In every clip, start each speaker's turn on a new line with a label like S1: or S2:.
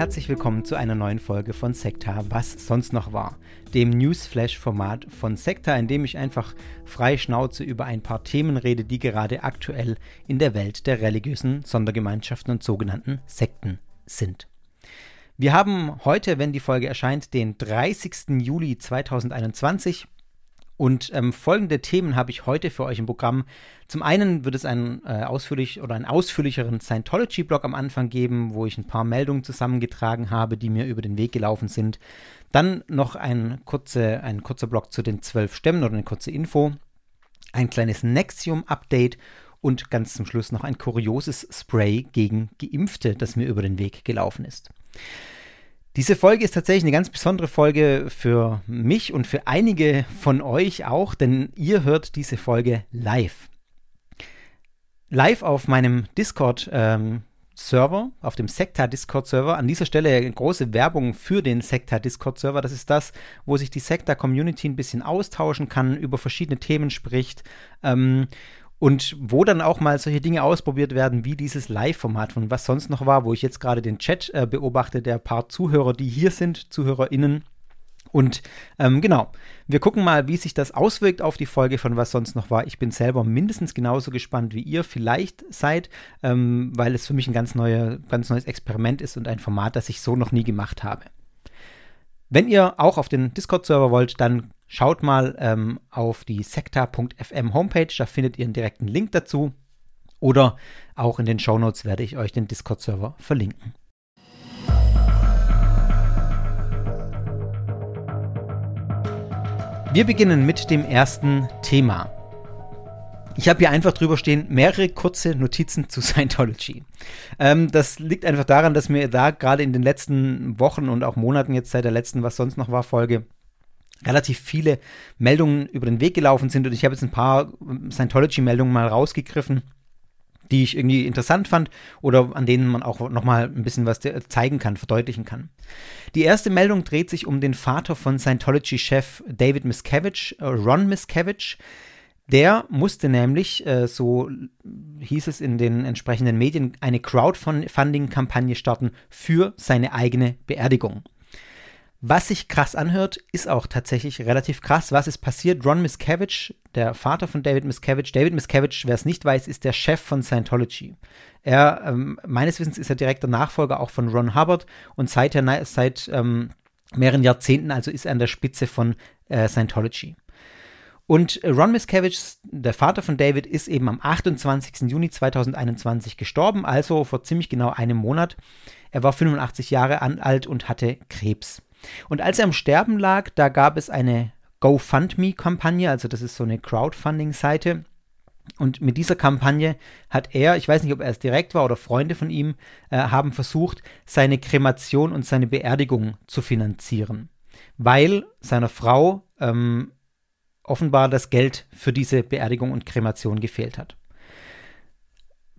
S1: herzlich willkommen zu einer neuen Folge von Sekta, was sonst noch war, dem Newsflash-Format von Sekta, in dem ich einfach frei Schnauze über ein paar Themen rede, die gerade aktuell in der Welt der religiösen Sondergemeinschaften und sogenannten Sekten sind. Wir haben heute, wenn die Folge erscheint, den 30. Juli 2021 und ähm, folgende Themen habe ich heute für euch im Programm. Zum einen wird es einen äh, ausführlich oder einen ausführlicheren Scientology-Blog am Anfang geben, wo ich ein paar Meldungen zusammengetragen habe, die mir über den Weg gelaufen sind. Dann noch ein, kurze, ein kurzer Blog zu den zwölf Stämmen oder eine kurze Info. Ein kleines Nexium-Update und ganz zum Schluss noch ein kurioses Spray gegen Geimpfte, das mir über den Weg gelaufen ist. Diese Folge ist tatsächlich eine ganz besondere Folge für mich und für einige von euch auch, denn ihr hört diese Folge live. Live auf meinem Discord. Ähm, Server, auf dem Sekta Discord Server. An dieser Stelle große Werbung für den Sekta Discord Server. Das ist das, wo sich die Sekta Community ein bisschen austauschen kann, über verschiedene Themen spricht. Ähm, und wo dann auch mal solche Dinge ausprobiert werden, wie dieses Live-Format von was sonst noch war, wo ich jetzt gerade den Chat äh, beobachte, der paar Zuhörer, die hier sind, ZuhörerInnen. Und ähm, genau, wir gucken mal, wie sich das auswirkt auf die Folge von was sonst noch war. Ich bin selber mindestens genauso gespannt, wie ihr vielleicht seid, ähm, weil es für mich ein ganz, neue, ganz neues Experiment ist und ein Format, das ich so noch nie gemacht habe. Wenn ihr auch auf den Discord-Server wollt, dann Schaut mal ähm, auf die sekta.fm Homepage, da findet ihr einen direkten Link dazu. Oder auch in den Shownotes werde ich euch den Discord-Server verlinken. Wir beginnen mit dem ersten Thema. Ich habe hier einfach drüber stehen, mehrere kurze Notizen zu Scientology. Ähm, das liegt einfach daran, dass mir da gerade in den letzten Wochen und auch Monaten jetzt seit der letzten Was sonst noch war Folge relativ viele Meldungen über den Weg gelaufen sind und ich habe jetzt ein paar Scientology-Meldungen mal rausgegriffen, die ich irgendwie interessant fand oder an denen man auch nochmal ein bisschen was zeigen kann, verdeutlichen kann. Die erste Meldung dreht sich um den Vater von Scientology-Chef David Miscavige, äh, Ron Miscavige. Der musste nämlich, äh, so hieß es in den entsprechenden Medien, eine Crowdfunding-Kampagne starten für seine eigene Beerdigung. Was sich krass anhört, ist auch tatsächlich relativ krass. Was ist passiert? Ron Miscavige, der Vater von David Miscavige, David Miscavige, wer es nicht weiß, ist der Chef von Scientology. Er, ähm, meines Wissens, ist er direkter Nachfolger auch von Ron Hubbard und seit, seit ähm, mehreren Jahrzehnten also ist er an der Spitze von äh, Scientology. Und Ron Miscavige, der Vater von David, ist eben am 28. Juni 2021 gestorben, also vor ziemlich genau einem Monat. Er war 85 Jahre alt und hatte Krebs. Und als er am Sterben lag, da gab es eine GoFundMe-Kampagne, also das ist so eine Crowdfunding-Seite. Und mit dieser Kampagne hat er, ich weiß nicht, ob er es direkt war oder Freunde von ihm, äh, haben versucht, seine Kremation und seine Beerdigung zu finanzieren, weil seiner Frau ähm, offenbar das Geld für diese Beerdigung und Kremation gefehlt hat.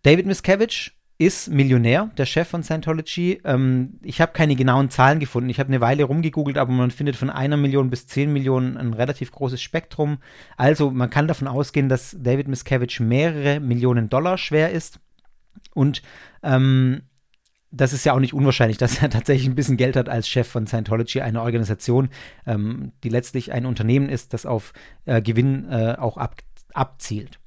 S1: David Miscavige ist Millionär, der Chef von Scientology. Ähm, ich habe keine genauen Zahlen gefunden. Ich habe eine Weile rumgegoogelt, aber man findet von einer Million bis zehn Millionen ein relativ großes Spektrum. Also man kann davon ausgehen, dass David Miscavige mehrere Millionen Dollar schwer ist. Und ähm, das ist ja auch nicht unwahrscheinlich, dass er tatsächlich ein bisschen Geld hat als Chef von Scientology, einer Organisation, ähm, die letztlich ein Unternehmen ist, das auf äh, Gewinn äh, auch ab, abzielt.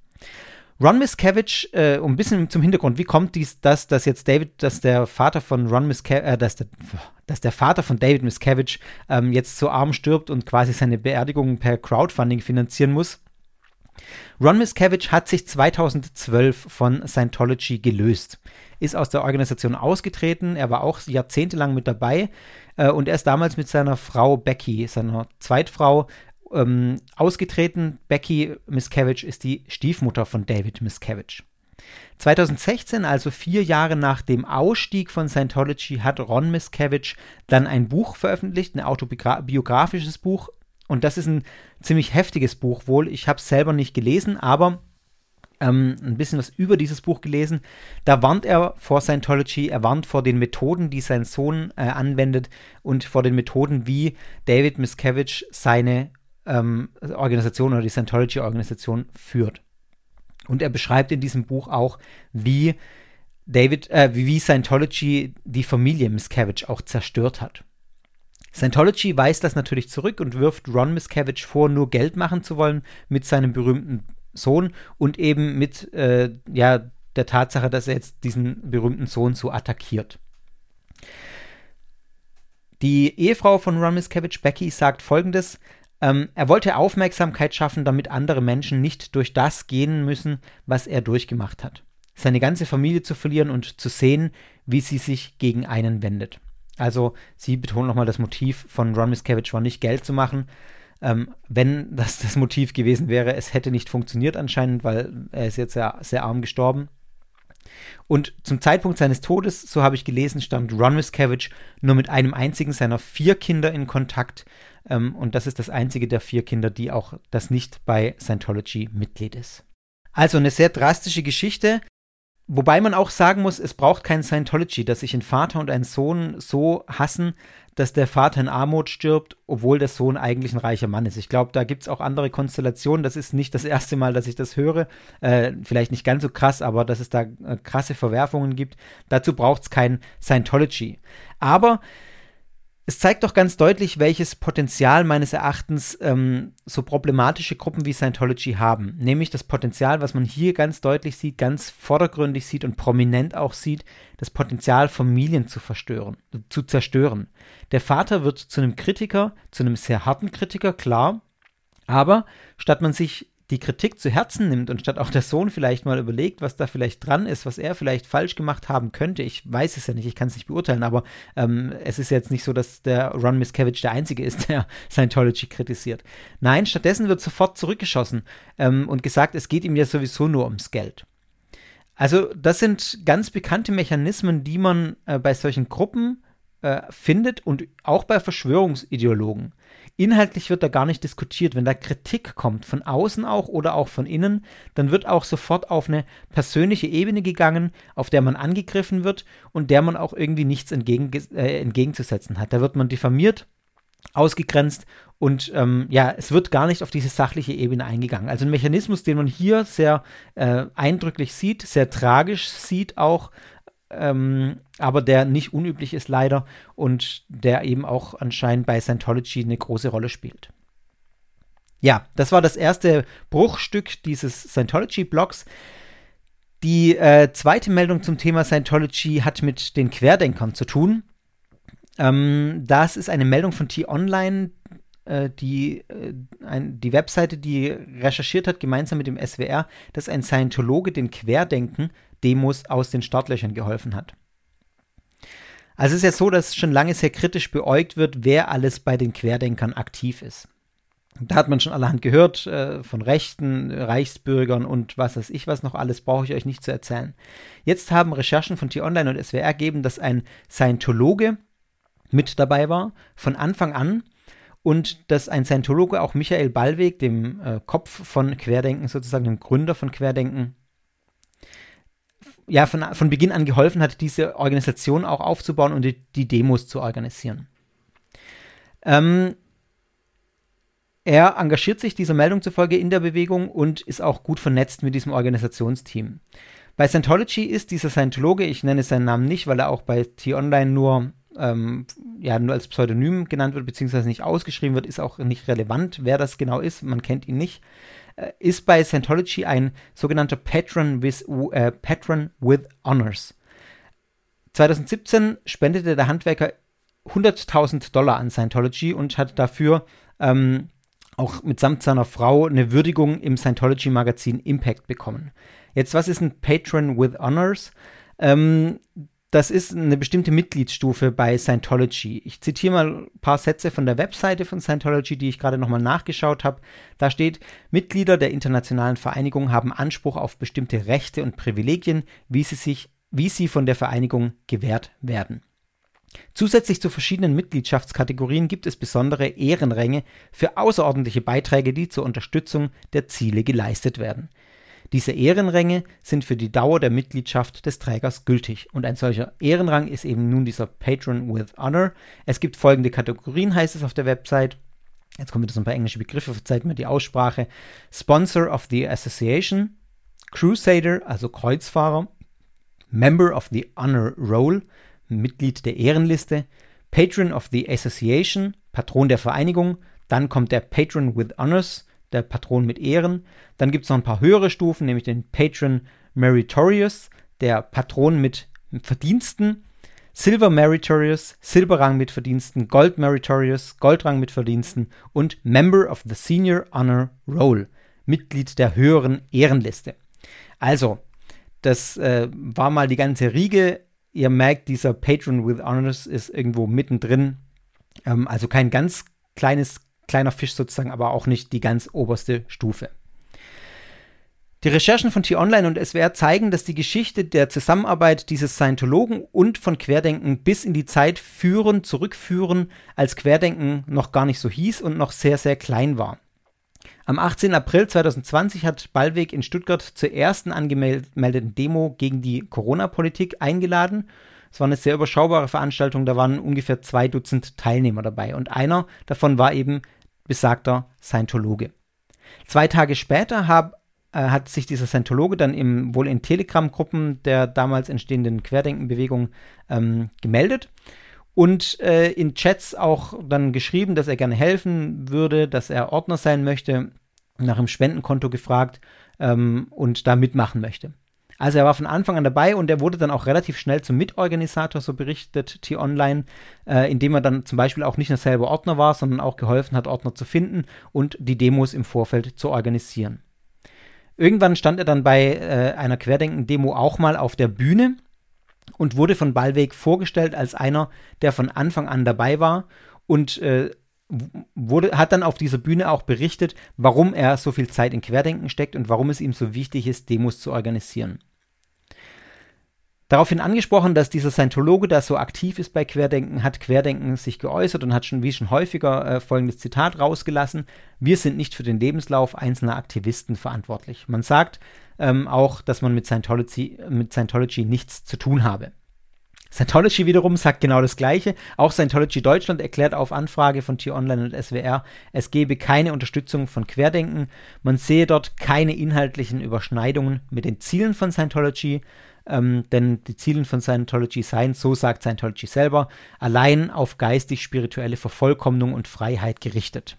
S1: Ron Miscavige, äh, um ein bisschen zum Hintergrund, wie kommt dies, das, dass jetzt David, dass der Vater von Ron Miscavige, äh, dass, der, dass der Vater von David Miscavige ähm, jetzt so arm stirbt und quasi seine Beerdigung per Crowdfunding finanzieren muss? Ron Miscavige hat sich 2012 von Scientology gelöst, ist aus der Organisation ausgetreten, er war auch jahrzehntelang mit dabei. Äh, und er ist damals mit seiner Frau Becky, seiner Zweitfrau, ähm, ausgetreten. Becky Miscavige ist die Stiefmutter von David Miscavige. 2016, also vier Jahre nach dem Ausstieg von Scientology, hat Ron Miscavige dann ein Buch veröffentlicht, ein autobiografisches Buch. Und das ist ein ziemlich heftiges Buch wohl. Ich habe es selber nicht gelesen, aber ähm, ein bisschen was über dieses Buch gelesen. Da warnt er vor Scientology, er warnt vor den Methoden, die sein Sohn äh, anwendet und vor den Methoden, wie David Miscavige seine ähm, Organisation oder die Scientology-Organisation führt. Und er beschreibt in diesem Buch auch, wie David, äh, wie Scientology die Familie Miscavige auch zerstört hat. Scientology weist das natürlich zurück und wirft Ron Miscavige vor, nur Geld machen zu wollen mit seinem berühmten Sohn und eben mit äh, ja, der Tatsache, dass er jetzt diesen berühmten Sohn so attackiert. Die Ehefrau von Ron Miscavige, Becky, sagt folgendes: ähm, Er wollte Aufmerksamkeit schaffen, damit andere Menschen nicht durch das gehen müssen, was er durchgemacht hat. Seine ganze Familie zu verlieren und zu sehen, wie sie sich gegen einen wendet. Also, sie betont nochmal, das Motiv von Ron Miscavige war nicht Geld zu machen. Ähm, wenn das das Motiv gewesen wäre, es hätte nicht funktioniert anscheinend, weil er ist jetzt sehr, sehr arm gestorben. Und zum Zeitpunkt seines Todes, so habe ich gelesen, stand Ron Miscavige nur mit einem einzigen seiner vier Kinder in Kontakt. Ähm, und das ist das einzige der vier Kinder, die auch das nicht bei Scientology Mitglied ist. Also eine sehr drastische Geschichte. Wobei man auch sagen muss, es braucht kein Scientology, dass sich ein Vater und ein Sohn so hassen, dass der Vater in Armut stirbt, obwohl der Sohn eigentlich ein reicher Mann ist. Ich glaube, da gibt es auch andere Konstellationen. Das ist nicht das erste Mal, dass ich das höre. Äh, vielleicht nicht ganz so krass, aber dass es da äh, krasse Verwerfungen gibt. Dazu braucht es kein Scientology. Aber es zeigt doch ganz deutlich, welches Potenzial meines Erachtens ähm, so problematische Gruppen wie Scientology haben. Nämlich das Potenzial, was man hier ganz deutlich sieht, ganz vordergründig sieht und prominent auch sieht, das Potenzial, Familien zu verstören, zu zerstören. Der Vater wird zu einem Kritiker, zu einem sehr harten Kritiker, klar, aber statt man sich die Kritik zu Herzen nimmt und statt auch der Sohn vielleicht mal überlegt, was da vielleicht dran ist, was er vielleicht falsch gemacht haben könnte. Ich weiß es ja nicht, ich kann es nicht beurteilen, aber ähm, es ist jetzt nicht so, dass der Ron Miscavige der Einzige ist, der Scientology kritisiert. Nein, stattdessen wird sofort zurückgeschossen ähm, und gesagt, es geht ihm ja sowieso nur ums Geld. Also das sind ganz bekannte Mechanismen, die man äh, bei solchen Gruppen äh, findet und auch bei Verschwörungsideologen. Inhaltlich wird da gar nicht diskutiert. Wenn da Kritik kommt, von außen auch oder auch von innen, dann wird auch sofort auf eine persönliche Ebene gegangen, auf der man angegriffen wird und der man auch irgendwie nichts entgegen, äh, entgegenzusetzen hat. Da wird man diffamiert, ausgegrenzt und ähm, ja, es wird gar nicht auf diese sachliche Ebene eingegangen. Also ein Mechanismus, den man hier sehr äh, eindrücklich sieht, sehr tragisch sieht auch, ähm, aber der nicht unüblich ist leider und der eben auch anscheinend bei Scientology eine große Rolle spielt. Ja, das war das erste Bruchstück dieses Scientology-Blogs. Die äh, zweite Meldung zum Thema Scientology hat mit den Querdenkern zu tun. Ähm, das ist eine Meldung von T-Online, äh, die, äh, ein, die Webseite, die recherchiert hat, gemeinsam mit dem SWR, dass ein Scientologe den Querdenken Demos aus den Startlöchern geholfen hat. Also es ist ja so, dass schon lange sehr kritisch beäugt wird, wer alles bei den Querdenkern aktiv ist. Da hat man schon allerhand gehört äh, von Rechten, Reichsbürgern und was weiß ich was noch alles, brauche ich euch nicht zu erzählen. Jetzt haben Recherchen von T-Online und SWR ergeben, dass ein Scientologe mit dabei war, von Anfang an, und dass ein Scientologe auch Michael Ballweg, dem äh, Kopf von Querdenken, sozusagen dem Gründer von Querdenken, ja, von, von Beginn an geholfen hat, diese Organisation auch aufzubauen und die, die Demos zu organisieren. Ähm, er engagiert sich dieser Meldung zufolge in der Bewegung und ist auch gut vernetzt mit diesem Organisationsteam. Bei Scientology ist dieser Scientologe, ich nenne seinen Namen nicht, weil er auch bei T-Online nur, ähm, ja, nur als Pseudonym genannt wird, beziehungsweise nicht ausgeschrieben wird, ist auch nicht relevant, wer das genau ist, man kennt ihn nicht. Äh, ist bei Scientology ein sogenannter Patron with, äh, Patron with Honors. 2017 spendete der Handwerker 100.000 Dollar an Scientology und hat dafür ähm, auch mitsamt seiner Frau eine Würdigung im Scientology-Magazin Impact bekommen. Jetzt, was ist ein Patron with Honors? Ähm, das ist eine bestimmte Mitgliedsstufe bei Scientology. Ich zitiere mal ein paar Sätze von der Webseite von Scientology, die ich gerade nochmal nachgeschaut habe. Da steht, Mitglieder der internationalen Vereinigung haben Anspruch auf bestimmte Rechte und Privilegien, wie sie, sich, wie sie von der Vereinigung gewährt werden. Zusätzlich zu verschiedenen Mitgliedschaftskategorien gibt es besondere Ehrenränge für außerordentliche Beiträge, die zur Unterstützung der Ziele geleistet werden. Diese Ehrenränge sind für die Dauer der Mitgliedschaft des Trägers gültig. Und ein solcher Ehrenrang ist eben nun dieser Patron with Honor. Es gibt folgende Kategorien, heißt es auf der Website. Jetzt kommen wieder so ein paar englische Begriffe, verzeiht mir die Aussprache. Sponsor of the Association, Crusader, also Kreuzfahrer, Member of the Honor Roll, Mitglied der Ehrenliste, Patron of the Association, Patron der Vereinigung, dann kommt der Patron with Honors, der Patron mit Ehren, dann gibt es noch ein paar höhere Stufen, nämlich den Patron Meritorious, der Patron mit Verdiensten, Silver Meritorious, Silberrang mit Verdiensten, Gold Meritorious, Goldrang mit Verdiensten und Member of the Senior Honor Roll, Mitglied der höheren Ehrenliste. Also, das äh, war mal die ganze Riege. Ihr merkt, dieser Patron with Honors ist irgendwo mittendrin. Ähm, also kein ganz kleines, kleiner Fisch sozusagen, aber auch nicht die ganz oberste Stufe. Die Recherchen von T-Online und SWR zeigen, dass die Geschichte der Zusammenarbeit dieses Scientologen und von Querdenken bis in die Zeit führen, zurückführen, als Querdenken noch gar nicht so hieß und noch sehr, sehr klein war. Am 18. April 2020 hat Ballweg in Stuttgart zur ersten angemeldeten Demo gegen die Corona-Politik eingeladen. Es war eine sehr überschaubare Veranstaltung, da waren ungefähr zwei Dutzend Teilnehmer dabei und einer davon war eben besagter Scientologe. Zwei Tage später hab, äh, hat sich dieser Scientologe dann im, wohl in Telegram-Gruppen der damals entstehenden Querdenkenbewegung ähm, gemeldet und äh, in Chats auch dann geschrieben, dass er gerne helfen würde, dass er Ordner sein möchte, nach dem Spendenkonto gefragt ähm, und da mitmachen möchte. Also er war von Anfang an dabei und er wurde dann auch relativ schnell zum Mitorganisator, so berichtet T-Online, äh, indem er dann zum Beispiel auch nicht nur selber Ordner war, sondern auch geholfen hat, Ordner zu finden und die Demos im Vorfeld zu organisieren. Irgendwann stand er dann bei äh, einer Querdenken-Demo auch mal auf der Bühne und wurde von Ballweg vorgestellt als einer, der von Anfang an dabei war und äh, wurde, hat dann auf dieser Bühne auch berichtet, warum er so viel Zeit in Querdenken steckt und warum es ihm so wichtig ist, Demos zu organisieren. Daraufhin angesprochen, dass dieser Scientologe da so aktiv ist bei Querdenken, hat Querdenken sich geäußert und hat schon wie schon häufiger äh, folgendes Zitat rausgelassen: Wir sind nicht für den Lebenslauf einzelner Aktivisten verantwortlich. Man sagt, ähm, auch, dass man mit Scientology, mit Scientology nichts zu tun habe. Scientology wiederum sagt genau das Gleiche. Auch Scientology Deutschland erklärt auf Anfrage von T-Online und SWR, es gebe keine Unterstützung von Querdenken. Man sehe dort keine inhaltlichen Überschneidungen mit den Zielen von Scientology, ähm, denn die Ziele von Scientology seien, so sagt Scientology selber, allein auf geistig-spirituelle Vervollkommnung und Freiheit gerichtet.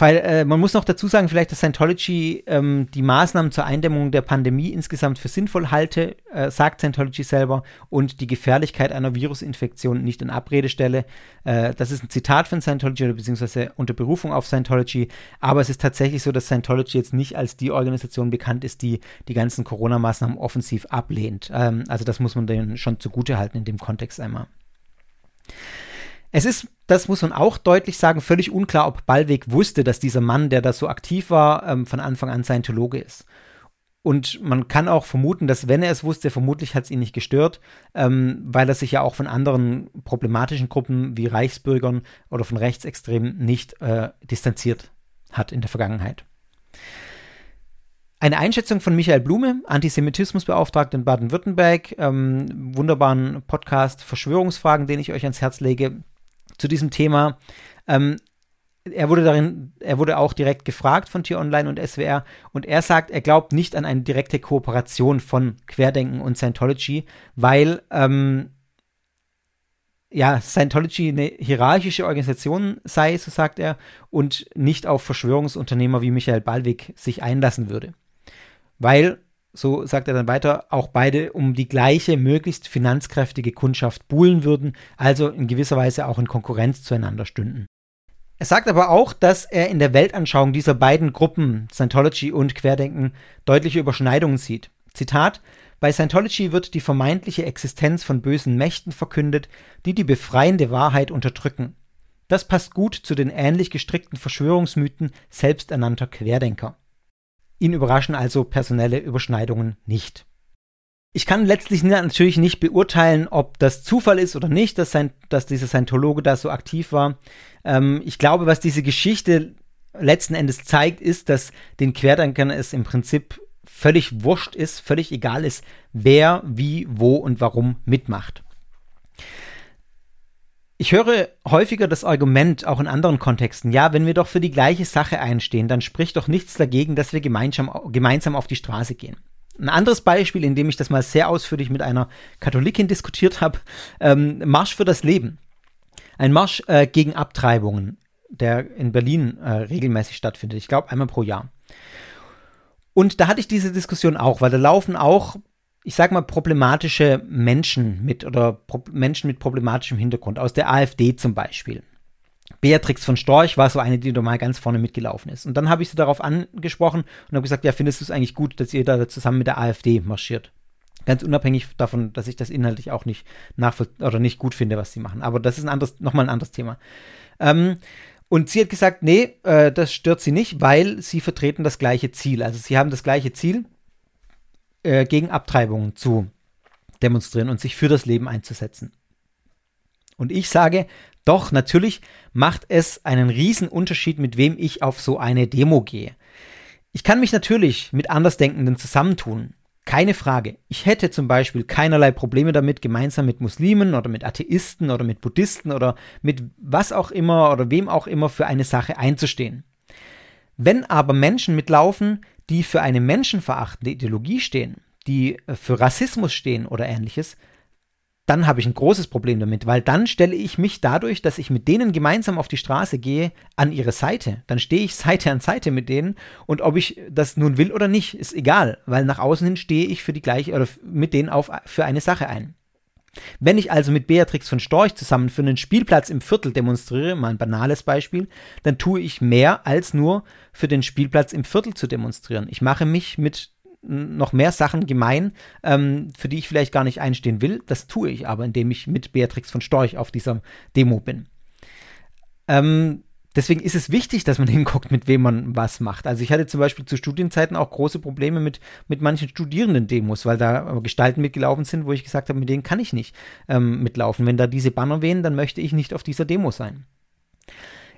S1: Weil äh, man muss noch dazu sagen, vielleicht, dass Scientology ähm, die Maßnahmen zur Eindämmung der Pandemie insgesamt für sinnvoll halte, äh, sagt Scientology selber, und die Gefährlichkeit einer Virusinfektion nicht in Abrede stelle. Äh, das ist ein Zitat von Scientology oder beziehungsweise unter Berufung auf Scientology. Aber es ist tatsächlich so, dass Scientology jetzt nicht als die Organisation bekannt ist, die die ganzen Corona-Maßnahmen offensiv ablehnt. Ähm, also das muss man denen schon zugute halten in dem Kontext einmal. Es ist, das muss man auch deutlich sagen, völlig unklar, ob Ballweg wusste, dass dieser Mann, der da so aktiv war, ähm, von Anfang an Scientologe ist. Und man kann auch vermuten, dass wenn er es wusste, vermutlich hat es ihn nicht gestört, ähm, weil er sich ja auch von anderen problematischen Gruppen wie Reichsbürgern oder von Rechtsextremen nicht äh, distanziert hat in der Vergangenheit. Eine Einschätzung von Michael Blume, Antisemitismusbeauftragter in Baden-Württemberg, ähm, wunderbaren Podcast Verschwörungsfragen, den ich euch ans Herz lege, zu diesem Thema. Ähm, er wurde darin, er wurde auch direkt gefragt von T-Online und SWR und er sagt, er glaubt nicht an eine direkte Kooperation von Querdenken und Scientology, weil ähm, ja, Scientology eine hierarchische Organisation sei, so sagt er, und nicht auf Verschwörungsunternehmer wie Michael Ballweg sich einlassen würde. Weil so sagt er dann weiter, auch beide um die gleiche, möglichst finanzkräftige Kundschaft buhlen würden, also in gewisser Weise auch in Konkurrenz zueinander stünden. Er sagt aber auch, dass er in der Weltanschauung dieser beiden Gruppen, Scientology und Querdenken, deutliche Überschneidungen sieht. Zitat: Bei Scientology wird die vermeintliche Existenz von bösen Mächten verkündet, die die befreiende Wahrheit unterdrücken. Das passt gut zu den ähnlich gestrickten Verschwörungsmythen selbsternannter Querdenker. Ihn überraschen also personelle Überschneidungen nicht. Ich kann letztlich natürlich nicht beurteilen, ob das Zufall ist oder nicht, dass, sein, dass dieser Scientologe da so aktiv war. Ähm, ich glaube, was diese Geschichte letzten Endes zeigt, ist, dass den Querdenkern es im Prinzip völlig wurscht ist, völlig egal ist, wer, wie, wo und warum mitmacht. Ich höre häufiger das Argument, auch in anderen Kontexten, ja, wenn wir doch für die gleiche Sache einstehen, dann spricht doch nichts dagegen, dass wir gemeinsam, gemeinsam auf die Straße gehen. Ein anderes Beispiel, in dem ich das mal sehr ausführlich mit einer Katholikin diskutiert habe, ähm, Marsch für das Leben. Ein Marsch äh, gegen Abtreibungen, der in Berlin äh, regelmäßig stattfindet. Ich glaube, einmal pro Jahr. Und da hatte ich diese Diskussion auch, weil da laufen auch, ich sag mal, problematische Menschen mit oder Pro Menschen mit problematischem Hintergrund, aus der AfD zum Beispiel. Beatrix von Storch war so eine, die da mal ganz vorne mitgelaufen ist. Und dann habe ich sie darauf angesprochen und habe gesagt, ja, findest du es eigentlich gut, dass ihr da zusammen mit der AfD marschiert? Ganz unabhängig davon, dass ich das inhaltlich auch nicht nachvoll oder nicht gut finde, was sie machen. Aber das ist ein anderes, nochmal ein anderes Thema. Ähm, und sie hat gesagt, nee, äh, das stört sie nicht, weil sie vertreten das gleiche Ziel. Also sie haben das gleiche Ziel, äh, gegen Abtreibungen zu demonstrieren und sich für das Leben einzusetzen. Und ich sage, doch, natürlich macht es einen riesen Unterschied, mit wem ich auf so eine Demo gehe. Ich kann mich natürlich mit Andersdenkenden zusammentun. Keine Frage. Ich hätte zum Beispiel keinerlei Probleme damit, gemeinsam mit Muslimen oder mit Atheisten oder mit Buddhisten oder mit was auch immer oder wem auch immer für eine Sache einzustehen. Wenn aber Menschen mitlaufen, die für eine menschenverachtende Ideologie stehen, die für Rassismus stehen oder ähnliches, dann habe ich ein großes Problem damit, weil dann stelle ich mich dadurch, dass ich mit denen gemeinsam auf die Straße gehe, an ihre Seite. Dann stehe ich Seite an Seite mit denen und ob ich das nun will oder nicht, ist egal, weil nach außen hin stehe ich für die gleiche oder mit denen auf für eine Sache ein. Wenn ich also mit Beatrix von Storch zusammen für einen Spielplatz im Viertel demonstriere, mal ein banales Beispiel, dann tue ich mehr als nur für den Spielplatz im Viertel zu demonstrieren. Ich mache mich mit noch mehr Sachen gemein, ähm, für die ich vielleicht gar nicht einstehen will. Das tue ich aber, indem ich mit Beatrix von Storch auf dieser Demo bin. Ähm, deswegen ist es wichtig, dass man hinguckt, mit wem man was macht. Also ich hatte zum Beispiel zu Studienzeiten auch große Probleme mit, mit manchen Studierenden-Demos, weil da Gestalten mitgelaufen sind, wo ich gesagt habe, mit denen kann ich nicht ähm, mitlaufen. Wenn da diese Banner wehen, dann möchte ich nicht auf dieser Demo sein.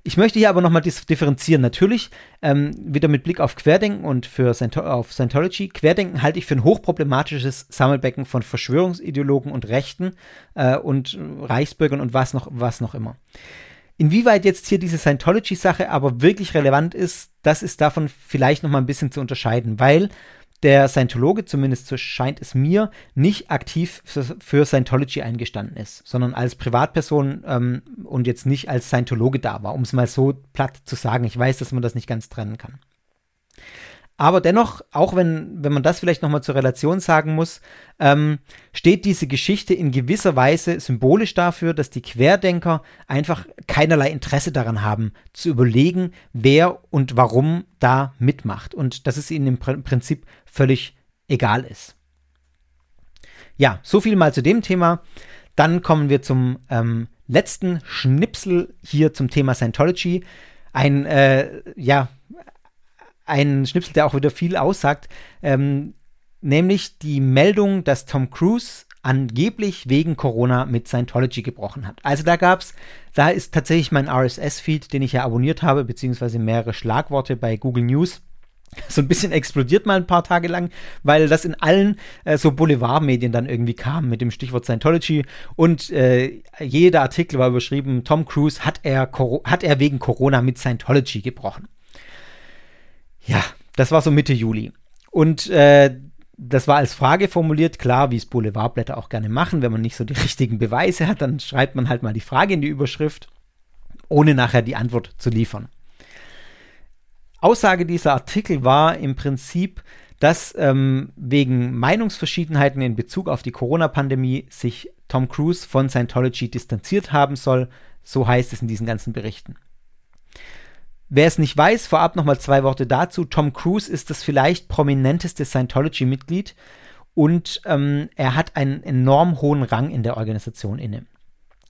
S1: Ich möchte hier aber nochmal differenzieren. Natürlich, ähm, wieder mit Blick auf Querdenken und für Sciento auf Scientology. Querdenken halte ich für ein hochproblematisches Sammelbecken von Verschwörungsideologen und Rechten äh, und Reichsbürgern und was noch, was noch immer. Inwieweit jetzt hier diese Scientology-Sache aber wirklich relevant ist, das ist davon vielleicht nochmal ein bisschen zu unterscheiden, weil der Scientologe, zumindest so scheint es mir, nicht aktiv für, für Scientology eingestanden ist, sondern als Privatperson ähm, und jetzt nicht als Scientologe da war, um es mal so platt zu sagen. Ich weiß, dass man das nicht ganz trennen kann. Aber dennoch, auch wenn, wenn man das vielleicht nochmal zur Relation sagen muss, ähm, steht diese Geschichte in gewisser Weise symbolisch dafür, dass die Querdenker einfach keinerlei Interesse daran haben, zu überlegen, wer und warum da mitmacht. Und dass es ihnen im Prinzip völlig egal ist. Ja, so viel mal zu dem Thema. Dann kommen wir zum ähm, letzten Schnipsel hier zum Thema Scientology. Ein, äh, ja, ein Schnipsel, der auch wieder viel aussagt, ähm, nämlich die Meldung, dass Tom Cruise angeblich wegen Corona mit Scientology gebrochen hat. Also da gab's, da ist tatsächlich mein RSS-Feed, den ich ja abonniert habe, beziehungsweise mehrere Schlagworte bei Google News so ein bisschen explodiert mal ein paar Tage lang, weil das in allen äh, so Boulevardmedien dann irgendwie kam mit dem Stichwort Scientology und äh, jeder Artikel war überschrieben, Tom Cruise hat er, hat er wegen Corona mit Scientology gebrochen. Ja, das war so Mitte Juli. Und äh, das war als Frage formuliert, klar, wie es Boulevardblätter auch gerne machen. Wenn man nicht so die richtigen Beweise hat, dann schreibt man halt mal die Frage in die Überschrift, ohne nachher die Antwort zu liefern. Aussage dieser Artikel war im Prinzip, dass ähm, wegen Meinungsverschiedenheiten in Bezug auf die Corona-Pandemie sich Tom Cruise von Scientology distanziert haben soll. So heißt es in diesen ganzen Berichten. Wer es nicht weiß, vorab nochmal zwei Worte dazu. Tom Cruise ist das vielleicht prominenteste Scientology-Mitglied und ähm, er hat einen enorm hohen Rang in der Organisation inne.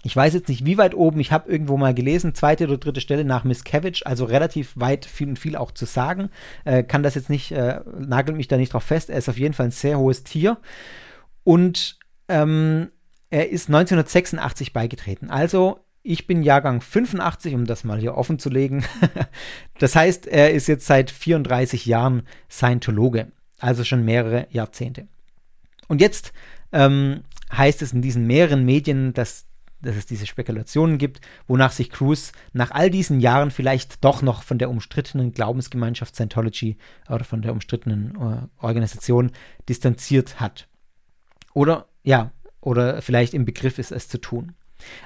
S1: Ich weiß jetzt nicht, wie weit oben, ich habe irgendwo mal gelesen, zweite oder dritte Stelle nach Miscavige, also relativ weit viel und viel auch zu sagen. Äh, kann das jetzt nicht, äh, nagelt mich da nicht drauf fest. Er ist auf jeden Fall ein sehr hohes Tier. Und ähm, er ist 1986 beigetreten. Also ich bin Jahrgang 85, um das mal hier offen zu legen. das heißt, er ist jetzt seit 34 Jahren Scientologe, also schon mehrere Jahrzehnte. Und jetzt ähm, heißt es in diesen mehreren Medien, dass dass es diese Spekulationen gibt, wonach sich Cruz nach all diesen Jahren vielleicht doch noch von der umstrittenen Glaubensgemeinschaft Scientology oder von der umstrittenen äh, Organisation distanziert hat. Oder ja, oder vielleicht im Begriff ist, es zu tun.